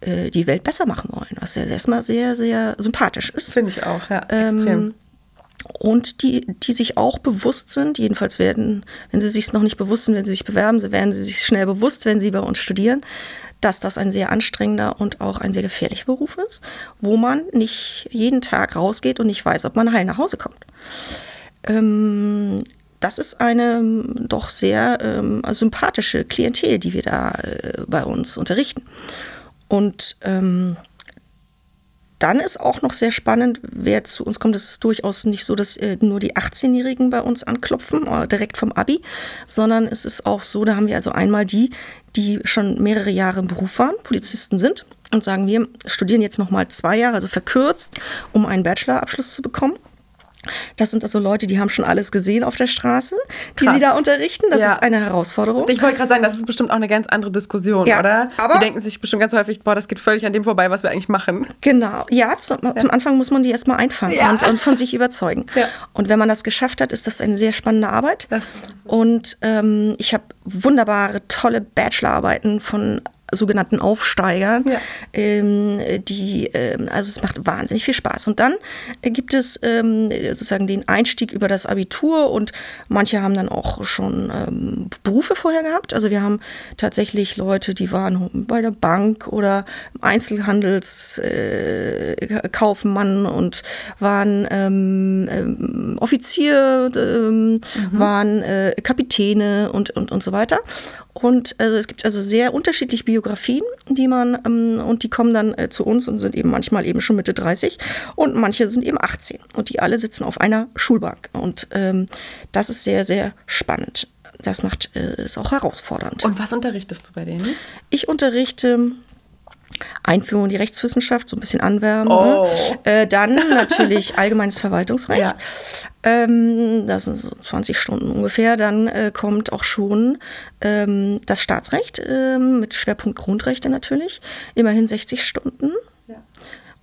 äh, die Welt besser machen wollen, was ja erstmal sehr, sehr sympathisch ist. Finde ich auch, ja, ähm, extrem und die, die sich auch bewusst sind, jedenfalls werden, wenn sie sich noch nicht bewusst sind, wenn sie sich bewerben, werden sie sich schnell bewusst, wenn sie bei uns studieren, dass das ein sehr anstrengender und auch ein sehr gefährlicher Beruf ist, wo man nicht jeden Tag rausgeht und nicht weiß, ob man heil nach Hause kommt. Ähm, das ist eine doch sehr ähm, sympathische Klientel, die wir da äh, bei uns unterrichten. Und ähm, dann ist auch noch sehr spannend, wer zu uns kommt. Es ist durchaus nicht so, dass äh, nur die 18-Jährigen bei uns anklopfen, äh, direkt vom Abi, sondern es ist auch so, da haben wir also einmal die, die schon mehrere Jahre im Beruf waren, Polizisten sind und sagen, wir studieren jetzt noch mal zwei Jahre, also verkürzt, um einen Bachelorabschluss zu bekommen. Das sind also Leute, die haben schon alles gesehen auf der Straße, die Krass. sie da unterrichten. Das ja. ist eine Herausforderung. Ich wollte gerade sagen, das ist bestimmt auch eine ganz andere Diskussion, ja, oder? Aber die denken sich bestimmt ganz häufig, boah, das geht völlig an dem vorbei, was wir eigentlich machen. Genau. Ja, zum, ja. zum Anfang muss man die erstmal einfangen und, und, von sich überzeugen. Und wenn man das geschafft hat, ist das eine sehr spannende Arbeit. Und ähm, ich habe wunderbare, tolle Bachelorarbeiten von sogenannten Aufsteigern, ja. ähm, die, ähm, also es macht wahnsinnig viel Spaß. Und dann äh, gibt es ähm, sozusagen den Einstieg über das Abitur und manche haben dann auch schon ähm, Berufe vorher gehabt. Also wir haben tatsächlich Leute, die waren bei der Bank oder Einzelhandelskaufmann äh, und waren ähm, ähm, Offizier, mhm. waren äh, Kapitäne und, und, und so weiter. Und also es gibt also sehr unterschiedliche Biografien, die man, ähm, und die kommen dann äh, zu uns und sind eben manchmal eben schon Mitte 30 und manche sind eben 18 und die alle sitzen auf einer Schulbank. Und ähm, das ist sehr, sehr spannend. Das macht äh, ist auch herausfordernd. Und was unterrichtest du bei denen? Ich unterrichte Einführung in die Rechtswissenschaft, so ein bisschen anwärmen. Oh. Äh, dann <laughs> natürlich allgemeines Verwaltungsrecht. Ja. Ähm, das sind so 20 Stunden ungefähr. Dann äh, kommt auch schon ähm, das Staatsrecht ähm, mit Schwerpunkt Grundrechte natürlich. Immerhin 60 Stunden. Ja.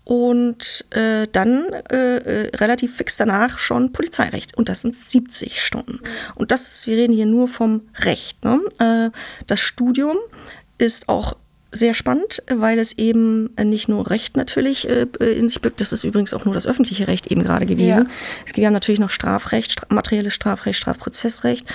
Und äh, dann äh, äh, relativ fix danach schon Polizeirecht. Und das sind 70 Stunden. Und das ist, wir reden hier nur vom Recht. Ne? Äh, das Studium ist auch sehr spannend, weil es eben nicht nur Recht natürlich äh, in sich birgt, das ist übrigens auch nur das öffentliche Recht eben gerade gewesen. Ja. Es gibt ja natürlich noch Strafrecht, materielles Strafrecht, Strafprozessrecht.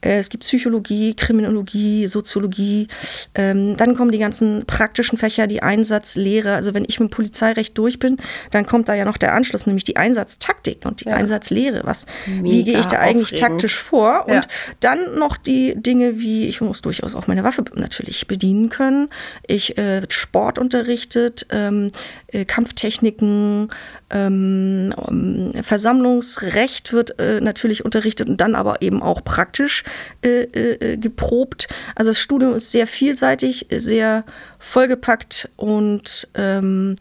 Äh, es gibt Psychologie, Kriminologie, Soziologie. Ähm, dann kommen die ganzen praktischen Fächer, die Einsatzlehre. Also wenn ich mit dem Polizeirecht durch bin, dann kommt da ja noch der Anschluss, nämlich die Einsatztaktik und die ja. Einsatzlehre. Was, wie gehe ich da eigentlich aufregend. taktisch vor? Ja. Und dann noch die Dinge wie, ich muss durchaus auch meine Waffe natürlich bedienen können. Ich äh, Sport unterrichtet, ähm, äh, Kampftechniken, ähm, Versammlungsrecht wird äh, natürlich unterrichtet und dann aber eben auch praktisch äh, äh, geprobt. Also das Studium ist sehr vielseitig, sehr vollgepackt und ähm,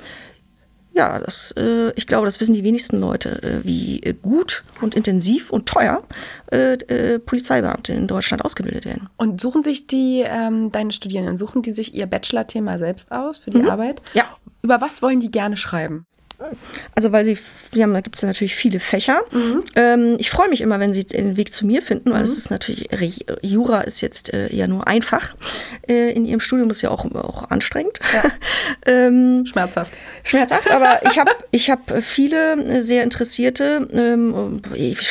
ja, das, äh, ich glaube, das wissen die wenigsten Leute, äh, wie gut und intensiv und teuer äh, äh, Polizeibeamte in Deutschland ausgebildet werden. Und suchen sich die, ähm, deine Studierenden, suchen die sich ihr Bachelor-Thema selbst aus für die mhm. Arbeit? Ja. Über was wollen die gerne schreiben? Also weil sie, wir haben, da gibt es ja natürlich viele Fächer. Mhm. Ähm, ich freue mich immer, wenn sie den Weg zu mir finden, weil mhm. es ist natürlich, Jura ist jetzt äh, ja nur einfach. Äh, in ihrem Studium ist ja auch, auch anstrengend. Ja. <laughs> ähm, schmerzhaft. Schmerzhaft, aber <laughs> ich habe ich hab viele äh, sehr Interessierte. Ähm,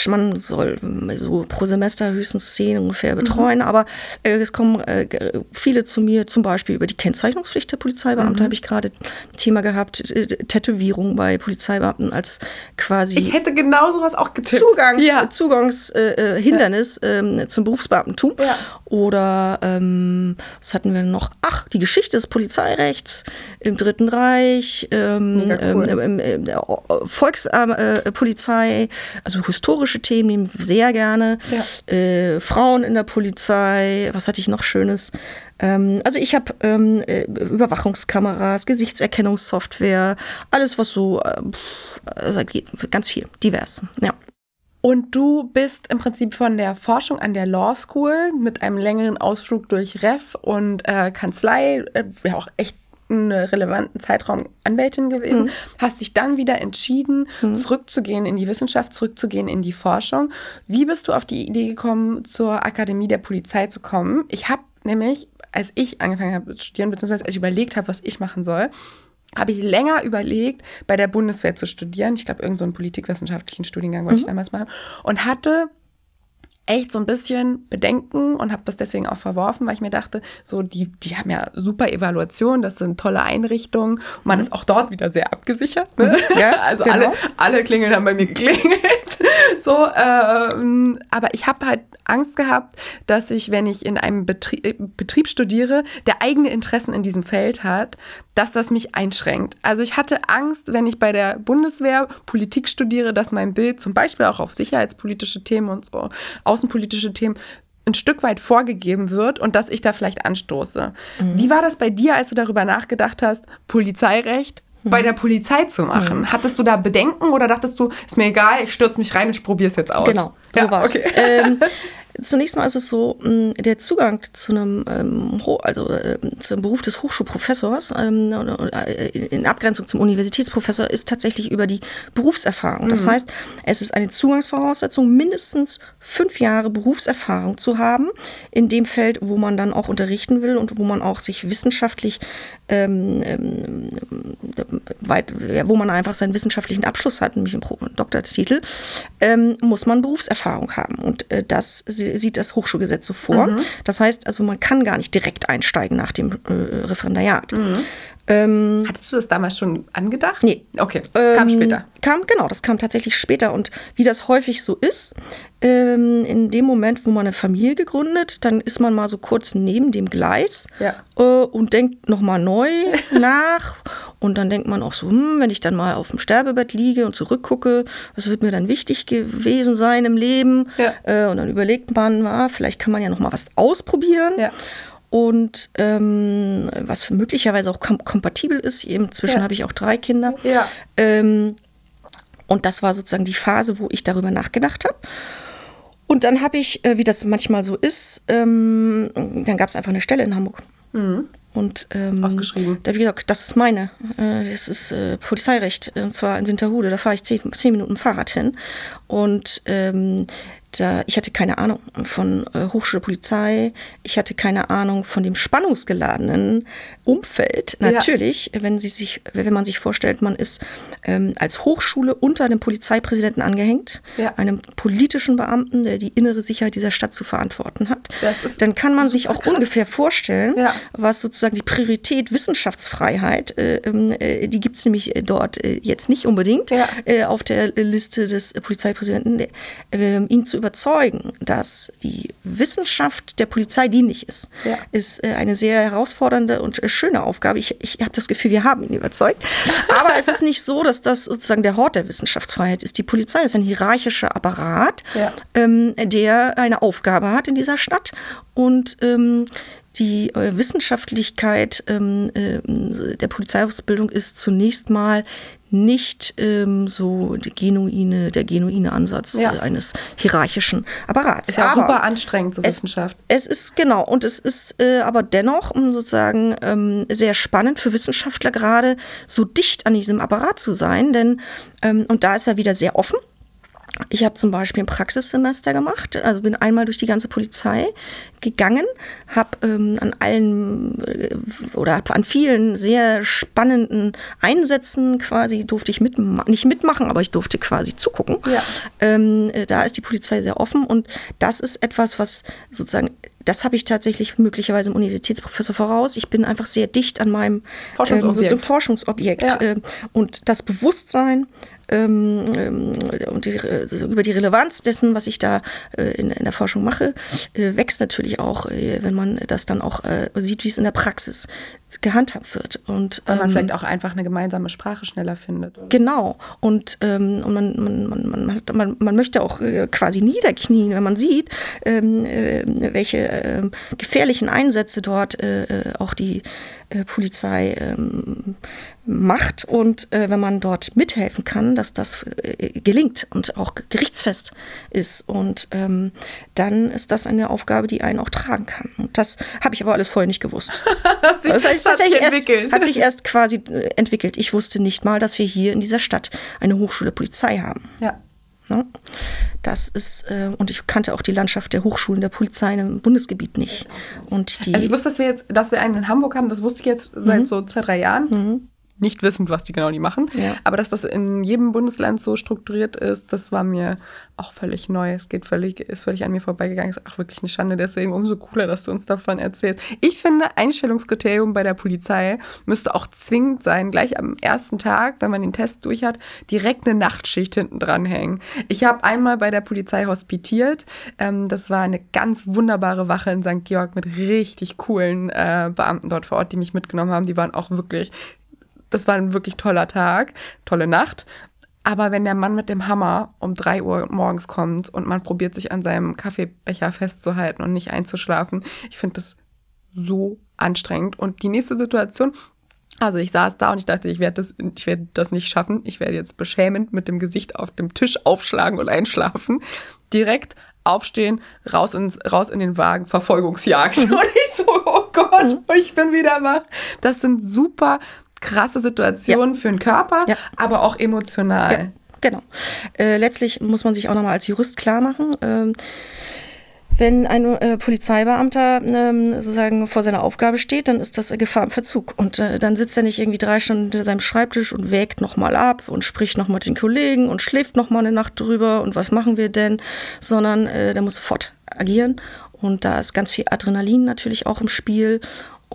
man soll so pro Semester höchstens zehn ungefähr mhm. betreuen, mhm. aber äh, es kommen äh, viele zu mir, zum Beispiel über die Kennzeichnungspflicht der Polizeibeamte, mhm. habe ich gerade ein Thema gehabt, äh, Tätowierung bei Polizeibeamten als quasi. Ich hätte genau sowas auch getippt. Zugangs, ja. Zugangshindernis äh, äh, ähm, zum Berufsbeamtentum. Ja. Oder ähm, was hatten wir noch? Ach, die Geschichte des Polizeirechts im Dritten Reich, ähm, cool. ähm, ähm äh, Volkspolizei, also historische Themen nehmen sehr gerne. Ja. Äh, Frauen in der Polizei, was hatte ich noch Schönes? Ähm, also ich habe ähm, äh, Überwachungskameras, Gesichtserkennungssoftware, alles was so, äh, pff, also ganz viel, divers, ja. Und du bist im Prinzip von der Forschung an der Law School mit einem längeren Ausflug durch Ref und äh, Kanzlei, äh, ja auch echt einen relevanten Zeitraum Anwältin gewesen, mhm. hast dich dann wieder entschieden, mhm. zurückzugehen in die Wissenschaft, zurückzugehen in die Forschung. Wie bist du auf die Idee gekommen, zur Akademie der Polizei zu kommen? Ich habe nämlich als ich angefangen habe zu studieren, beziehungsweise als ich überlegt habe, was ich machen soll, habe ich länger überlegt, bei der Bundeswehr zu studieren. Ich glaube, irgendeinen so politikwissenschaftlichen Studiengang wollte mhm. ich damals machen. Und hatte echt so ein bisschen Bedenken und habe das deswegen auch verworfen, weil ich mir dachte, so die, die haben ja super Evaluation, das sind tolle Einrichtungen. Und man mhm. ist auch dort wieder sehr abgesichert. Ne? Mhm. Ja, <laughs> also genau. alle, alle Klingeln haben bei mir geklingelt. <laughs> so, ähm, aber ich habe halt Angst gehabt, dass ich, wenn ich in einem Betrieb, äh, Betrieb studiere, der eigene Interessen in diesem Feld hat, dass das mich einschränkt. Also ich hatte Angst, wenn ich bei der Bundeswehr Politik studiere, dass mein Bild zum Beispiel auch auf sicherheitspolitische Themen und so, außenpolitische Themen ein Stück weit vorgegeben wird und dass ich da vielleicht anstoße. Mhm. Wie war das bei dir, als du darüber nachgedacht hast, Polizeirecht bei der Polizei zu machen. Mhm. Hattest du da Bedenken oder dachtest du, ist mir egal, ich stürze mich rein und ich probiere es jetzt aus? Genau, so ja, war es. Okay. Ähm, <laughs> Zunächst mal ist es so, der Zugang zu einem, ähm, also äh, zum Beruf des Hochschulprofessors ähm, äh, in Abgrenzung zum Universitätsprofessor ist tatsächlich über die Berufserfahrung. Das mhm. heißt, es ist eine Zugangsvoraussetzung, mindestens fünf Jahre Berufserfahrung zu haben in dem Feld, wo man dann auch unterrichten will und wo man auch sich wissenschaftlich, ähm, ähm, weit, wo man einfach seinen wissenschaftlichen Abschluss hat, nämlich einen Doktortitel, ähm, muss man Berufserfahrung haben. Und äh, das sieht das Hochschulgesetz so vor. Mhm. Das heißt, also man kann gar nicht direkt einsteigen nach dem äh, Referendariat. Mhm. Ähm, Hattest du das damals schon angedacht? Nee. Okay, kam ähm, später. Kam, genau, das kam tatsächlich später. Und wie das häufig so ist, ähm, in dem Moment, wo man eine Familie gegründet, dann ist man mal so kurz neben dem Gleis ja. äh, und denkt nochmal neu <laughs> nach. Und dann denkt man auch so, hm, wenn ich dann mal auf dem Sterbebett liege und zurückgucke, was wird mir dann wichtig gewesen sein im Leben? Ja. Äh, und dann überlegt man, na, vielleicht kann man ja nochmal was ausprobieren. Ja und ähm, was möglicherweise auch kom kompatibel ist. Inzwischen ja. habe ich auch drei Kinder. Ja. Ähm, und das war sozusagen die Phase, wo ich darüber nachgedacht habe. Und dann habe ich, äh, wie das manchmal so ist, ähm, dann gab es einfach eine Stelle in Hamburg. Mhm. Und ähm, Ausgeschrieben. Da, wie gesagt, das ist meine. Äh, das ist äh, Polizeirecht, und zwar in Winterhude. Da fahre ich zehn, zehn Minuten Fahrrad hin. Und ähm, da, ich hatte keine Ahnung von äh, Hochschule Polizei, ich hatte keine Ahnung von dem spannungsgeladenen Umfeld. Natürlich, ja. wenn, sie sich, wenn man sich vorstellt, man ist ähm, als Hochschule unter einem Polizeipräsidenten angehängt, ja. einem politischen Beamten, der die innere Sicherheit dieser Stadt zu verantworten hat, dann kann man sich auch krass. ungefähr vorstellen, ja. was sozusagen die Priorität Wissenschaftsfreiheit, äh, ähm, äh, die gibt es nämlich dort äh, jetzt nicht unbedingt äh, auf der Liste des Polizeipräsidenten, ähm, ihn zu überzeugen, dass die Wissenschaft der Polizei dienlich ist, ja. ist äh, eine sehr herausfordernde und äh, schöne Aufgabe. Ich, ich habe das Gefühl, wir haben ihn überzeugt. Aber es ist nicht so, dass das sozusagen der Hort der Wissenschaftsfreiheit ist. Die Polizei ist ein hierarchischer Apparat, ja. ähm, der eine Aufgabe hat in dieser Stadt und ähm, die äh, Wissenschaftlichkeit ähm, äh, der Polizeiausbildung ist zunächst mal nicht ähm, so genuine, der genuine Ansatz ja. äh, eines hierarchischen Apparats. Ist ja aber super anstrengend, so Wissenschaft. Es ist genau, und es ist äh, aber dennoch um, sozusagen ähm, sehr spannend für Wissenschaftler gerade so dicht an diesem Apparat zu sein, denn ähm, und da ist er wieder sehr offen. Ich habe zum Beispiel ein Praxissemester gemacht, also bin einmal durch die ganze Polizei gegangen, habe ähm, an allen äh, oder an vielen sehr spannenden Einsätzen quasi durfte ich mit, nicht mitmachen, aber ich durfte quasi zugucken. Ja. Ähm, äh, da ist die Polizei sehr offen und das ist etwas, was sozusagen das habe ich tatsächlich möglicherweise im Universitätsprofessor voraus. Ich bin einfach sehr dicht an meinem Forschungsobjekt. Ähm, Forschungsobjekt. Ja. Äh, und das Bewusstsein ähm, ähm, und die, also über die Relevanz dessen, was ich da äh, in, in, der Forschung mache, äh, wächst natürlich auch, äh, wenn man das dann auch äh, sieht, wie es in der Praxis gehandhabt wird. Und, Weil man ähm, vielleicht auch einfach eine gemeinsame Sprache schneller findet. Oder? Genau. Und, ähm, und man, man, man, man, man möchte auch äh, quasi niederknien, wenn man sieht, ähm, äh, welche ähm, gefährlichen Einsätze dort auch die Polizei macht und äh, wenn man dort mithelfen kann, dass das äh, gelingt und auch gerichtsfest ist. Und ähm, dann ist das eine Aufgabe, die einen auch tragen kann. Und das habe ich aber alles vorher nicht gewusst. <laughs> das, das, das hat, sich erst, hat sich erst quasi äh, entwickelt. Ich wusste nicht mal, dass wir hier in dieser Stadt eine Hochschule Polizei haben. Ja. Ne? Das ist, äh, und ich kannte auch die Landschaft der Hochschulen der Polizei im Bundesgebiet nicht. Und die also ich wusste, dass wir jetzt, dass wir einen in Hamburg haben, das wusste ich jetzt seit mhm. so zwei, drei Jahren. Mhm nicht wissend, was die genau die machen. Ja. Aber dass das in jedem Bundesland so strukturiert ist, das war mir auch völlig neu. Es geht völlig, ist völlig an mir vorbeigegangen. Ist auch wirklich eine Schande. Deswegen umso cooler, dass du uns davon erzählst. Ich finde, Einstellungskriterium bei der Polizei müsste auch zwingend sein, gleich am ersten Tag, wenn man den Test durch hat, direkt eine Nachtschicht hinten dranhängen. Ich habe einmal bei der Polizei hospitiert. Ähm, das war eine ganz wunderbare Wache in St. Georg mit richtig coolen äh, Beamten dort vor Ort, die mich mitgenommen haben. Die waren auch wirklich das war ein wirklich toller Tag, tolle Nacht. Aber wenn der Mann mit dem Hammer um drei Uhr morgens kommt und man probiert sich an seinem Kaffeebecher festzuhalten und nicht einzuschlafen, ich finde das so anstrengend. Und die nächste Situation, also ich saß da und ich dachte, ich werde das, ich das nicht schaffen. Ich werde jetzt beschämend mit dem Gesicht auf dem Tisch aufschlagen und einschlafen. Direkt aufstehen, raus, ins, raus in den Wagen, Verfolgungsjagd. <laughs> Und ich so, oh Gott, ich bin wieder wach. Das sind super krasse Situation ja. für den Körper, ja. aber auch emotional. Ja, genau. Äh, letztlich muss man sich auch nochmal als Jurist klar machen. Ähm, wenn ein äh, Polizeibeamter ähm, sozusagen vor seiner Aufgabe steht, dann ist das Gefahr im Verzug. Und äh, dann sitzt er nicht irgendwie drei Stunden hinter seinem Schreibtisch und wägt nochmal ab und spricht nochmal mit den Kollegen und schläft nochmal eine Nacht drüber und was machen wir denn, sondern äh, der muss sofort agieren. Und da ist ganz viel Adrenalin natürlich auch im Spiel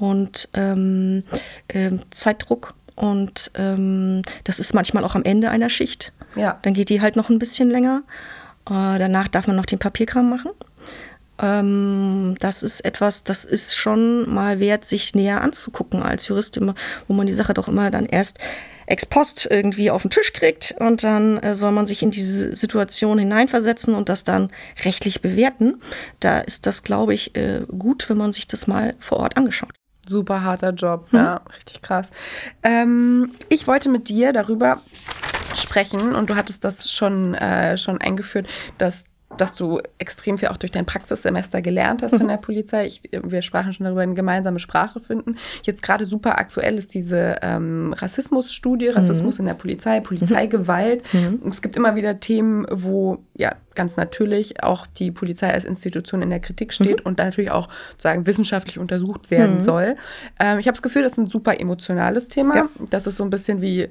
und ähm, äh, Zeitdruck. Und ähm, das ist manchmal auch am Ende einer Schicht. Ja. Dann geht die halt noch ein bisschen länger. Äh, danach darf man noch den Papierkram machen. Ähm, das ist etwas, das ist schon mal wert, sich näher anzugucken als Jurist, wo man die Sache doch immer dann erst ex post irgendwie auf den Tisch kriegt und dann äh, soll man sich in diese Situation hineinversetzen und das dann rechtlich bewerten. Da ist das, glaube ich, äh, gut, wenn man sich das mal vor Ort angeschaut super harter Job, hm. ja, richtig krass. Ähm, ich wollte mit dir darüber sprechen und du hattest das schon, äh, schon eingeführt, dass dass du extrem viel auch durch dein Praxissemester gelernt hast mhm. von der Polizei. Ich, wir sprachen schon darüber, eine gemeinsame Sprache finden. Jetzt gerade super aktuell ist diese ähm, Rassismusstudie, Rassismus mhm. in der Polizei, Polizeigewalt. Mhm. Es gibt immer wieder Themen, wo ja ganz natürlich auch die Polizei als Institution in der Kritik steht mhm. und dann natürlich auch sozusagen wissenschaftlich untersucht werden mhm. soll. Ähm, ich habe das Gefühl, das ist ein super emotionales Thema. Ja. Das ist so ein bisschen wie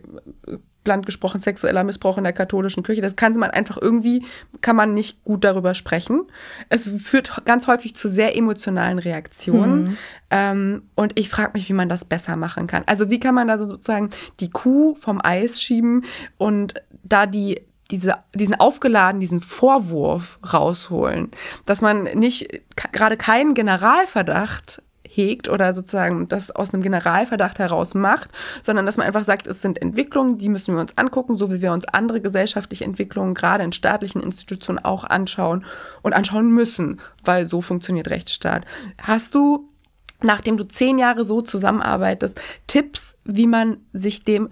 bland gesprochen sexueller Missbrauch in der katholischen Kirche. Das kann man einfach irgendwie, kann man nicht gut darüber sprechen. Es führt ganz häufig zu sehr emotionalen Reaktionen. Mhm. Ähm, und ich frage mich, wie man das besser machen kann. Also wie kann man da sozusagen die Kuh vom Eis schieben und da die diese, diesen aufgeladen, diesen Vorwurf rausholen, dass man nicht gerade keinen Generalverdacht hegt oder sozusagen das aus einem Generalverdacht heraus macht, sondern dass man einfach sagt, es sind Entwicklungen, die müssen wir uns angucken, so wie wir uns andere gesellschaftliche Entwicklungen gerade in staatlichen Institutionen auch anschauen und anschauen müssen, weil so funktioniert Rechtsstaat. Hast du, nachdem du zehn Jahre so zusammenarbeitest, Tipps, wie man sich dem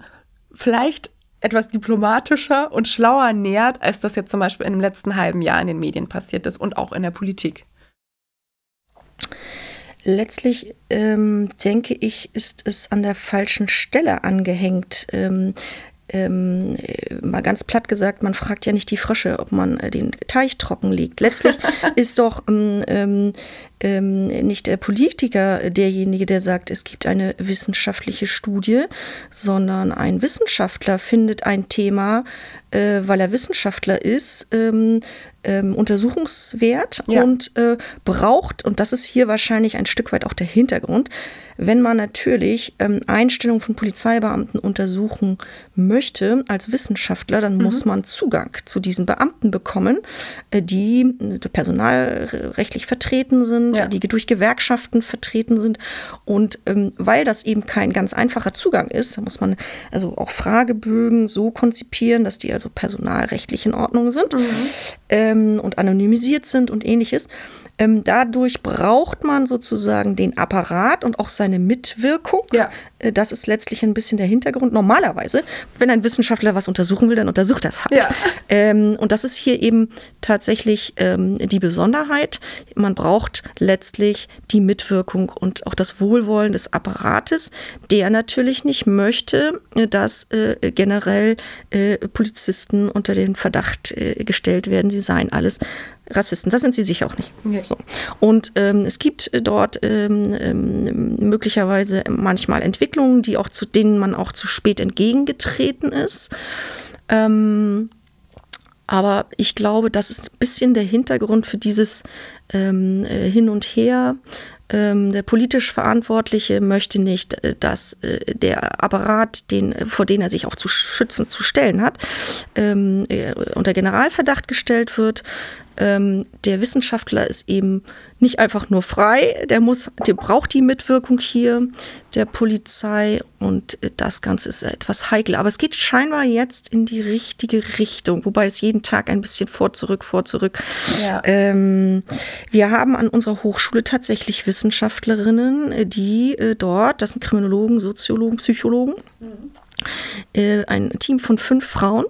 vielleicht etwas diplomatischer und schlauer nähert, als das jetzt zum Beispiel in dem letzten halben Jahr in den Medien passiert ist und auch in der Politik? Letztlich ähm, denke ich, ist es an der falschen Stelle angehängt. Ähm, ähm, mal ganz platt gesagt, man fragt ja nicht die Frösche, ob man äh, den Teich trocken liegt. Letztlich <laughs> ist doch ähm, ähm, nicht der Politiker derjenige, der sagt, es gibt eine wissenschaftliche Studie, sondern ein Wissenschaftler findet ein Thema, äh, weil er Wissenschaftler ist, ähm, ähm, untersuchungswert ja. und äh, braucht, und das ist hier wahrscheinlich ein Stück weit auch der Hintergrund, wenn man natürlich ähm, Einstellungen von Polizeibeamten untersuchen möchte als Wissenschaftler, dann mhm. muss man Zugang zu diesen Beamten bekommen, äh, die äh, personalrechtlich vertreten sind, ja. die durch Gewerkschaften vertreten sind. Und ähm, weil das eben kein ganz einfacher Zugang ist, muss man also auch Fragebögen so konzipieren, dass die also personalrechtlich in Ordnung sind. Mhm. Äh, ähm, und anonymisiert sind und ähnliches. Ähm, dadurch braucht man sozusagen den Apparat und auch seine Mitwirkung. Ja. Äh, das ist letztlich ein bisschen der Hintergrund. Normalerweise, wenn ein Wissenschaftler was untersuchen will, dann untersucht das halt. Ja. Ähm, und das ist hier eben tatsächlich ähm, die Besonderheit. Man braucht letztlich die Mitwirkung und auch das Wohlwollen des Apparates, der natürlich nicht möchte, äh, dass äh, generell äh, Polizisten unter den Verdacht äh, gestellt werden, sie seien alles Rassisten. Das sind sie sicher auch nicht. Okay. So. Und ähm, es gibt dort ähm, ähm, möglicherweise manchmal Entwicklungen, die auch zu denen man auch zu spät entgegengetreten ist. Ähm, aber ich glaube, das ist ein bisschen der Hintergrund für dieses ähm, äh, Hin und Her. Ähm, der politisch Verantwortliche möchte nicht, äh, dass äh, der Apparat, den, vor den er sich auch zu schützen, zu stellen hat, ähm, äh, unter Generalverdacht gestellt wird ähm, der Wissenschaftler ist eben nicht einfach nur frei, der muss, der braucht die Mitwirkung hier der Polizei und äh, das Ganze ist etwas heikel. Aber es geht scheinbar jetzt in die richtige Richtung, wobei es jeden Tag ein bisschen vor, zurück, vor, zurück. Ja. Ähm, wir haben an unserer Hochschule tatsächlich Wissenschaftlerinnen, die äh, dort, das sind Kriminologen, Soziologen, Psychologen, mhm äh, ein Team von fünf Frauen,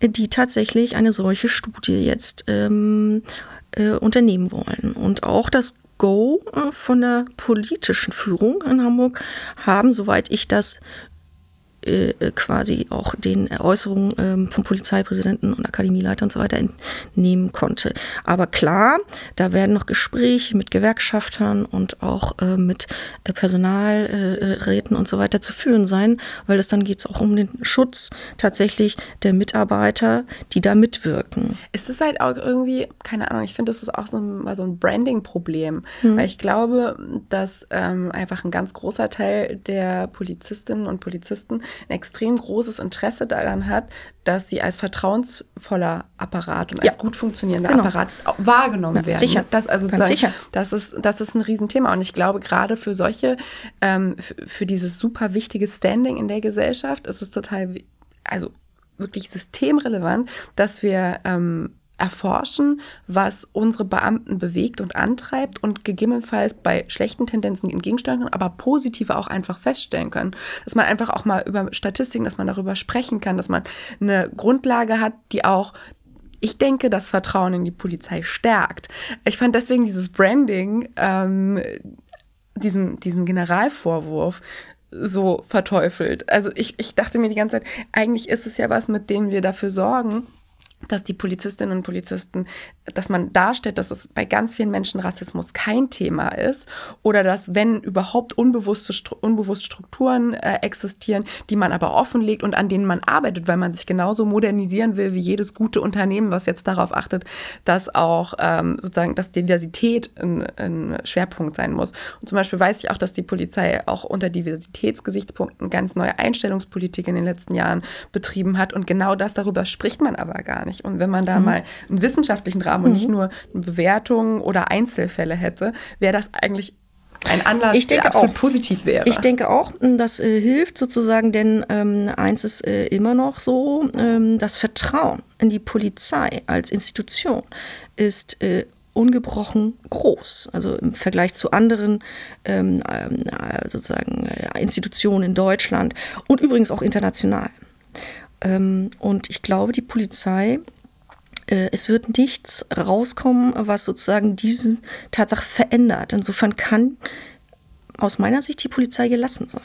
äh, die tatsächlich eine solche Studie jetzt ähm, äh, unternehmen wollen. Und auch das Go äh, von der politischen Führung in Hamburg haben, soweit ich das äh, äh, quasi auch den Äußerungen ähm, vom Polizeipräsidenten und Akademieleiter und so weiter entnehmen konnte. Aber klar, da werden noch Gespräche mit Gewerkschaftern und auch äh, mit äh, Personalräten und so weiter zu führen sein, weil es dann geht es auch um den Schutz tatsächlich der Mitarbeiter, die da mitwirken. Ist es halt auch irgendwie, keine Ahnung, ich finde, das ist auch so ein, so ein Branding-Problem, mhm. weil ich glaube, dass ähm, einfach ein ganz großer Teil der Polizistinnen und Polizisten ein extrem großes Interesse daran hat, dass sie als vertrauensvoller Apparat und als ja. gut funktionierender genau. Apparat wahrgenommen ja, werden. Sicher. Das, also Ganz sicher. Das ist, das ist ein Riesenthema. Und ich glaube, gerade für solche, ähm, für, für dieses super wichtige Standing in der Gesellschaft ist es total, also wirklich systemrelevant, dass wir ähm, erforschen, was unsere Beamten bewegt und antreibt und gegebenenfalls bei schlechten Tendenzen entgegensteuern können, aber positive auch einfach feststellen können. Dass man einfach auch mal über Statistiken, dass man darüber sprechen kann, dass man eine Grundlage hat, die auch ich denke, das Vertrauen in die Polizei stärkt. Ich fand deswegen dieses Branding, ähm, diesen, diesen Generalvorwurf so verteufelt. Also ich, ich dachte mir die ganze Zeit, eigentlich ist es ja was, mit dem wir dafür sorgen, dass die Polizistinnen und Polizisten, dass man darstellt, dass es bei ganz vielen Menschen Rassismus kein Thema ist oder dass, wenn überhaupt unbewusste, unbewusst Strukturen äh, existieren, die man aber offenlegt und an denen man arbeitet, weil man sich genauso modernisieren will wie jedes gute Unternehmen, was jetzt darauf achtet, dass auch ähm, sozusagen, dass Diversität ein, ein Schwerpunkt sein muss. Und zum Beispiel weiß ich auch, dass die Polizei auch unter Diversitätsgesichtspunkten ganz neue Einstellungspolitik in den letzten Jahren betrieben hat und genau das darüber spricht man aber gar nicht nicht. Und wenn man da mhm. mal einen wissenschaftlichen Rahmen mhm. und nicht nur eine Bewertung oder Einzelfälle hätte, wäre das eigentlich ein Anlass, ich denke der absolut auch. positiv wäre. Ich denke auch, das äh, hilft sozusagen, denn ähm, eins ist äh, immer noch so, ähm, das Vertrauen in die Polizei als Institution ist äh, ungebrochen groß. Also im Vergleich zu anderen ähm, äh, sozusagen äh, Institutionen in Deutschland und übrigens auch international. Ähm, und ich glaube, die Polizei, äh, es wird nichts rauskommen, was sozusagen diese Tatsache verändert. Insofern kann aus meiner Sicht die Polizei gelassen sein.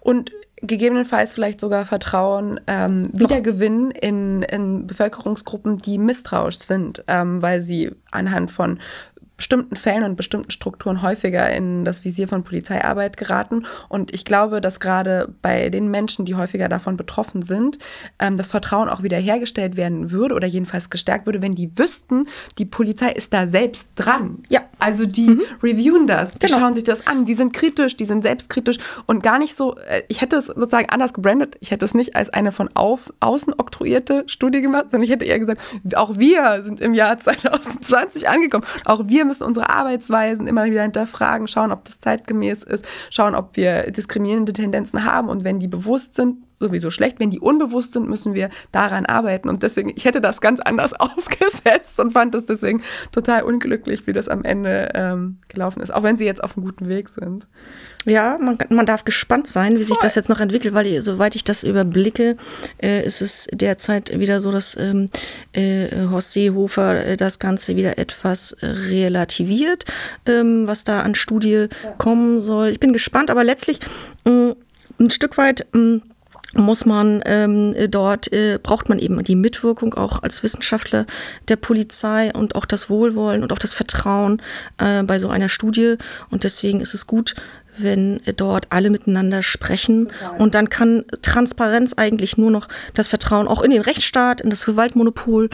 Und gegebenenfalls vielleicht sogar Vertrauen ähm, wiedergewinnen in, in Bevölkerungsgruppen, die misstrauisch sind, ähm, weil sie anhand von bestimmten Fällen und bestimmten Strukturen häufiger in das Visier von Polizeiarbeit geraten. Und ich glaube, dass gerade bei den Menschen, die häufiger davon betroffen sind, ähm, das Vertrauen auch wiederhergestellt werden würde oder jedenfalls gestärkt würde, wenn die wüssten, die Polizei ist da selbst dran. Ja. Also die mhm. reviewen das, die genau. schauen sich das an, die sind kritisch, die sind selbstkritisch und gar nicht so, äh, ich hätte es sozusagen anders gebrandet, ich hätte es nicht als eine von auf, außen oktroyierte Studie gemacht, sondern ich hätte eher gesagt, auch wir sind im Jahr <laughs> 2020 angekommen, auch wir müssen unsere Arbeitsweisen immer wieder hinterfragen, schauen, ob das zeitgemäß ist, schauen, ob wir diskriminierende Tendenzen haben. Und wenn die bewusst sind, sowieso schlecht. Wenn die unbewusst sind, müssen wir daran arbeiten. Und deswegen, ich hätte das ganz anders <laughs> aufgesetzt und fand das deswegen total unglücklich, wie das am Ende ähm, gelaufen ist. Auch wenn sie jetzt auf einem guten Weg sind. Ja, man, man darf gespannt sein, wie Voll. sich das jetzt noch entwickelt, weil ich, soweit ich das überblicke, äh, ist es derzeit wieder so, dass ähm, äh, Horst Seehofer äh, das Ganze wieder etwas relativiert, ähm, was da an Studie ja. kommen soll. Ich bin gespannt, aber letztlich mh, mm, ein Stück weit mh, mm, muss man ähm, dort, äh, braucht man eben die Mitwirkung auch als Wissenschaftler der Polizei und auch das Wohlwollen und auch das Vertrauen äh, bei so einer Studie. Und deswegen ist es gut, wenn dort alle miteinander sprechen. Total. Und dann kann Transparenz eigentlich nur noch das Vertrauen auch in den Rechtsstaat, in das Gewaltmonopol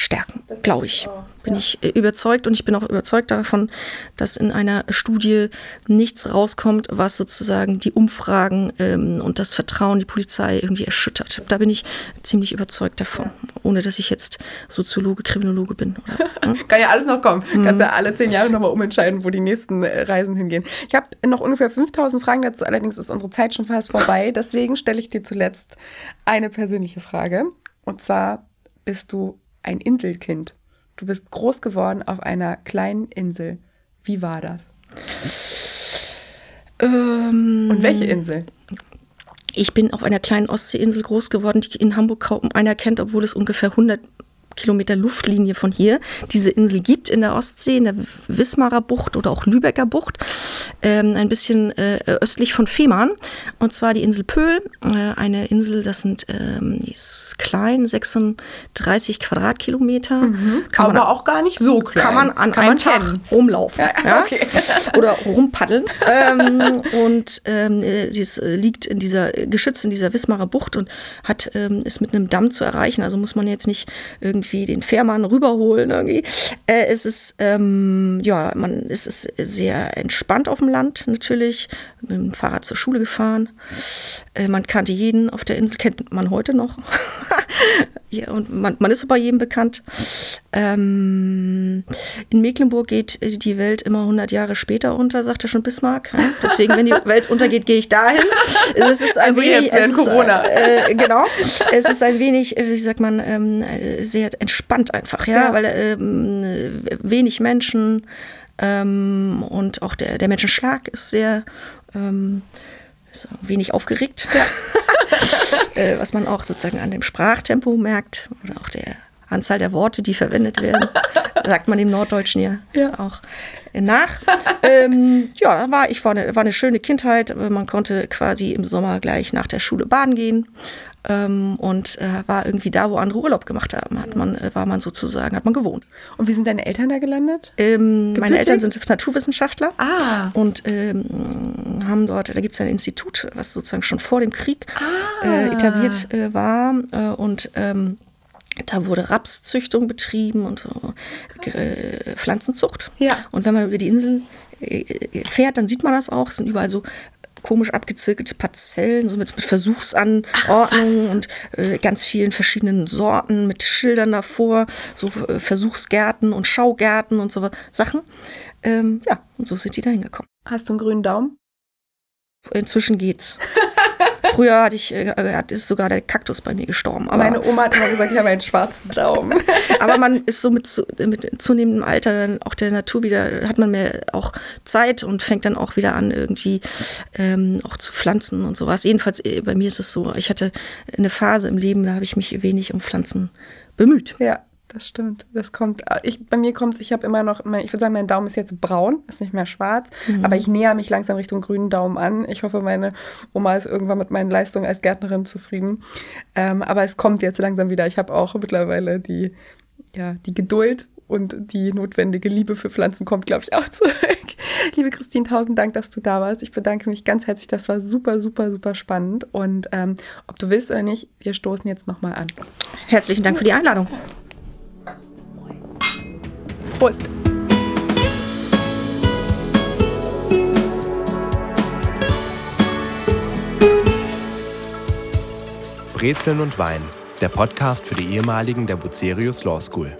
stärken, glaube ich. Bin ich äh, überzeugt und ich bin auch überzeugt davon, dass in einer Studie nichts rauskommt, was sozusagen die Umfragen ähm, und das Vertrauen die Polizei irgendwie erschüttert. Da bin ich ziemlich überzeugt davon, ohne dass ich jetzt Soziologe, Kriminologe bin. Oder, ne? <laughs> Kann ja alles noch kommen. Mhm. Kannst ja alle zehn Jahre nochmal umentscheiden, wo die nächsten äh, Reisen hingehen. Ich habe noch ungefähr 5000 Fragen dazu, allerdings ist unsere Zeit schon fast vorbei. <laughs> Deswegen stelle ich dir zuletzt eine persönliche Frage. Und zwar bist du ein Inselkind. Du bist groß geworden auf einer kleinen Insel. Wie war das? Ähm, Und welche Insel? Ich bin auf einer kleinen Ostseeinsel groß geworden, die in Hamburg kaum einer kennt, obwohl es ungefähr 100 Kilometer Luftlinie von hier diese Insel gibt in der Ostsee, in der Wismarer Bucht oder auch Lübecker Bucht, ähm, ein bisschen äh, östlich von Fehmarn. Und zwar die Insel Pöhl, äh, eine Insel, das sind ähm, die ist klein, 36 Quadratkilometer. Mhm. Kann Aber auch gar nicht so klein. Kann man an kann einem man Tag rumlaufen ja, ja? <laughs> Okay. oder rumpaddeln. ähm, und ähm, sie ist, äh, liegt in dieser, geschützt in dieser Wismarer Bucht und hat, ähm, ist mit einem Damm zu erreichen. Also muss man jetzt nicht irgendwie irgendwie den Fährmann rüberholen irgendwie. Äh, es ist, ähm, ja, man es ist sehr entspannt auf dem Land natürlich, mit dem Fahrrad zur Schule gefahren. Äh, man kannte jeden auf der Insel, kennt man heute noch. <laughs> ja, und man, man ist so bei jedem bekannt. Ähm, in Mecklenburg geht die Welt immer 100 Jahre später unter, sagte schon Bismarck. Ja? Deswegen, wenn die <laughs> Welt untergeht, gehe ich dahin. Es ist ein also wenig, es ist, äh, genau, es ist ein wenig, wie sagt man, ähm, sehr entspannt einfach, ja, ja. weil ähm, wenig Menschen ähm, und auch der, der Menschenschlag ist sehr ähm, so wenig aufgeregt. Ja. <laughs> äh, was man auch sozusagen an dem Sprachtempo merkt oder auch der Anzahl der Worte, die verwendet werden, <laughs> sagt man im Norddeutschen ja, Ja. auch nach. ähm, ja, da war ich war eine, war eine schöne Kindheit. Man konnte quasi im Sommer gleich nach der Schule baden gehen. Ähm, und äh, war irgendwie da, wo andere Urlaub gemacht haben, hat man, äh, war man sozusagen, hat man gewohnt. Und wie sind deine Eltern da gelandet? Ähm, meine? Eltern sind Naturwissenschaftler Ah. und ähm, haben dort, da gibt es ein Institut, was sozusagen schon vor dem Krieg Ah. äh, etabliert äh, war äh, und ähm, da wurde Rapszüchtung betrieben und äh, Pflanzenzucht. Ja. Und wenn man über die Insel äh, fährt, dann sieht man das auch. Es sind überall so komisch abgezirkelte Parzellen, so mit, mit Versuchsanordnungen und äh, ganz vielen verschiedenen Sorten mit Schildern davor, so äh, Versuchsgärten und Schaugärten und so Sachen. Ähm, ja, und so sind die da hingekommen. Hast du einen grünen Daumen? Inzwischen geht's. <laughs> Früher hatte ich, äh, hat- ist sogar der Kaktus bei mir gestorben. Aber, Meine Oma hat immer gesagt, ich habe einen schwarzen Daumen. <laughs> aber man ist so mit, zu, mit zunehmendem Alter dann auch der Natur wieder, hat man mehr auch Zeit und fängt dann auch wieder an, irgendwie ähm, auch zu pflanzen und sowas. Jedenfalls äh, bei mir ist es so, ich hatte eine Phase im Leben, da habe ich mich wenig um Pflanzen bemüht. Ja, das stimmt. Das kommt. Ich, bei mir kommt es, ich habe immer noch, mein, ich würde sagen, mein Daumen ist jetzt braun, ist nicht mehr schwarz, aber ich näher mich langsam Richtung grünen Daumen an. Ich hoffe, meine Oma ist irgendwann mit meinen Leistungen als Gärtnerin zufrieden. Ähm, aber es kommt jetzt langsam wieder. Ich habe auch mittlerweile die, ja, die Geduld und die notwendige Liebe für Pflanzen kommt, glaube ich, auch <laughs> zurück. Liebe Christine, tausend Dank, dass du da warst. Ich bedanke mich ganz herzlich. Das war super, super, super spannend. Und ähm, ob du willst oder nicht, wir stoßen jetzt nochmal an. Herzlichen Dank für die Einladung. Prost! Brezeln und Wein, der Podcast für die ehemaligen der Bucerius Law School.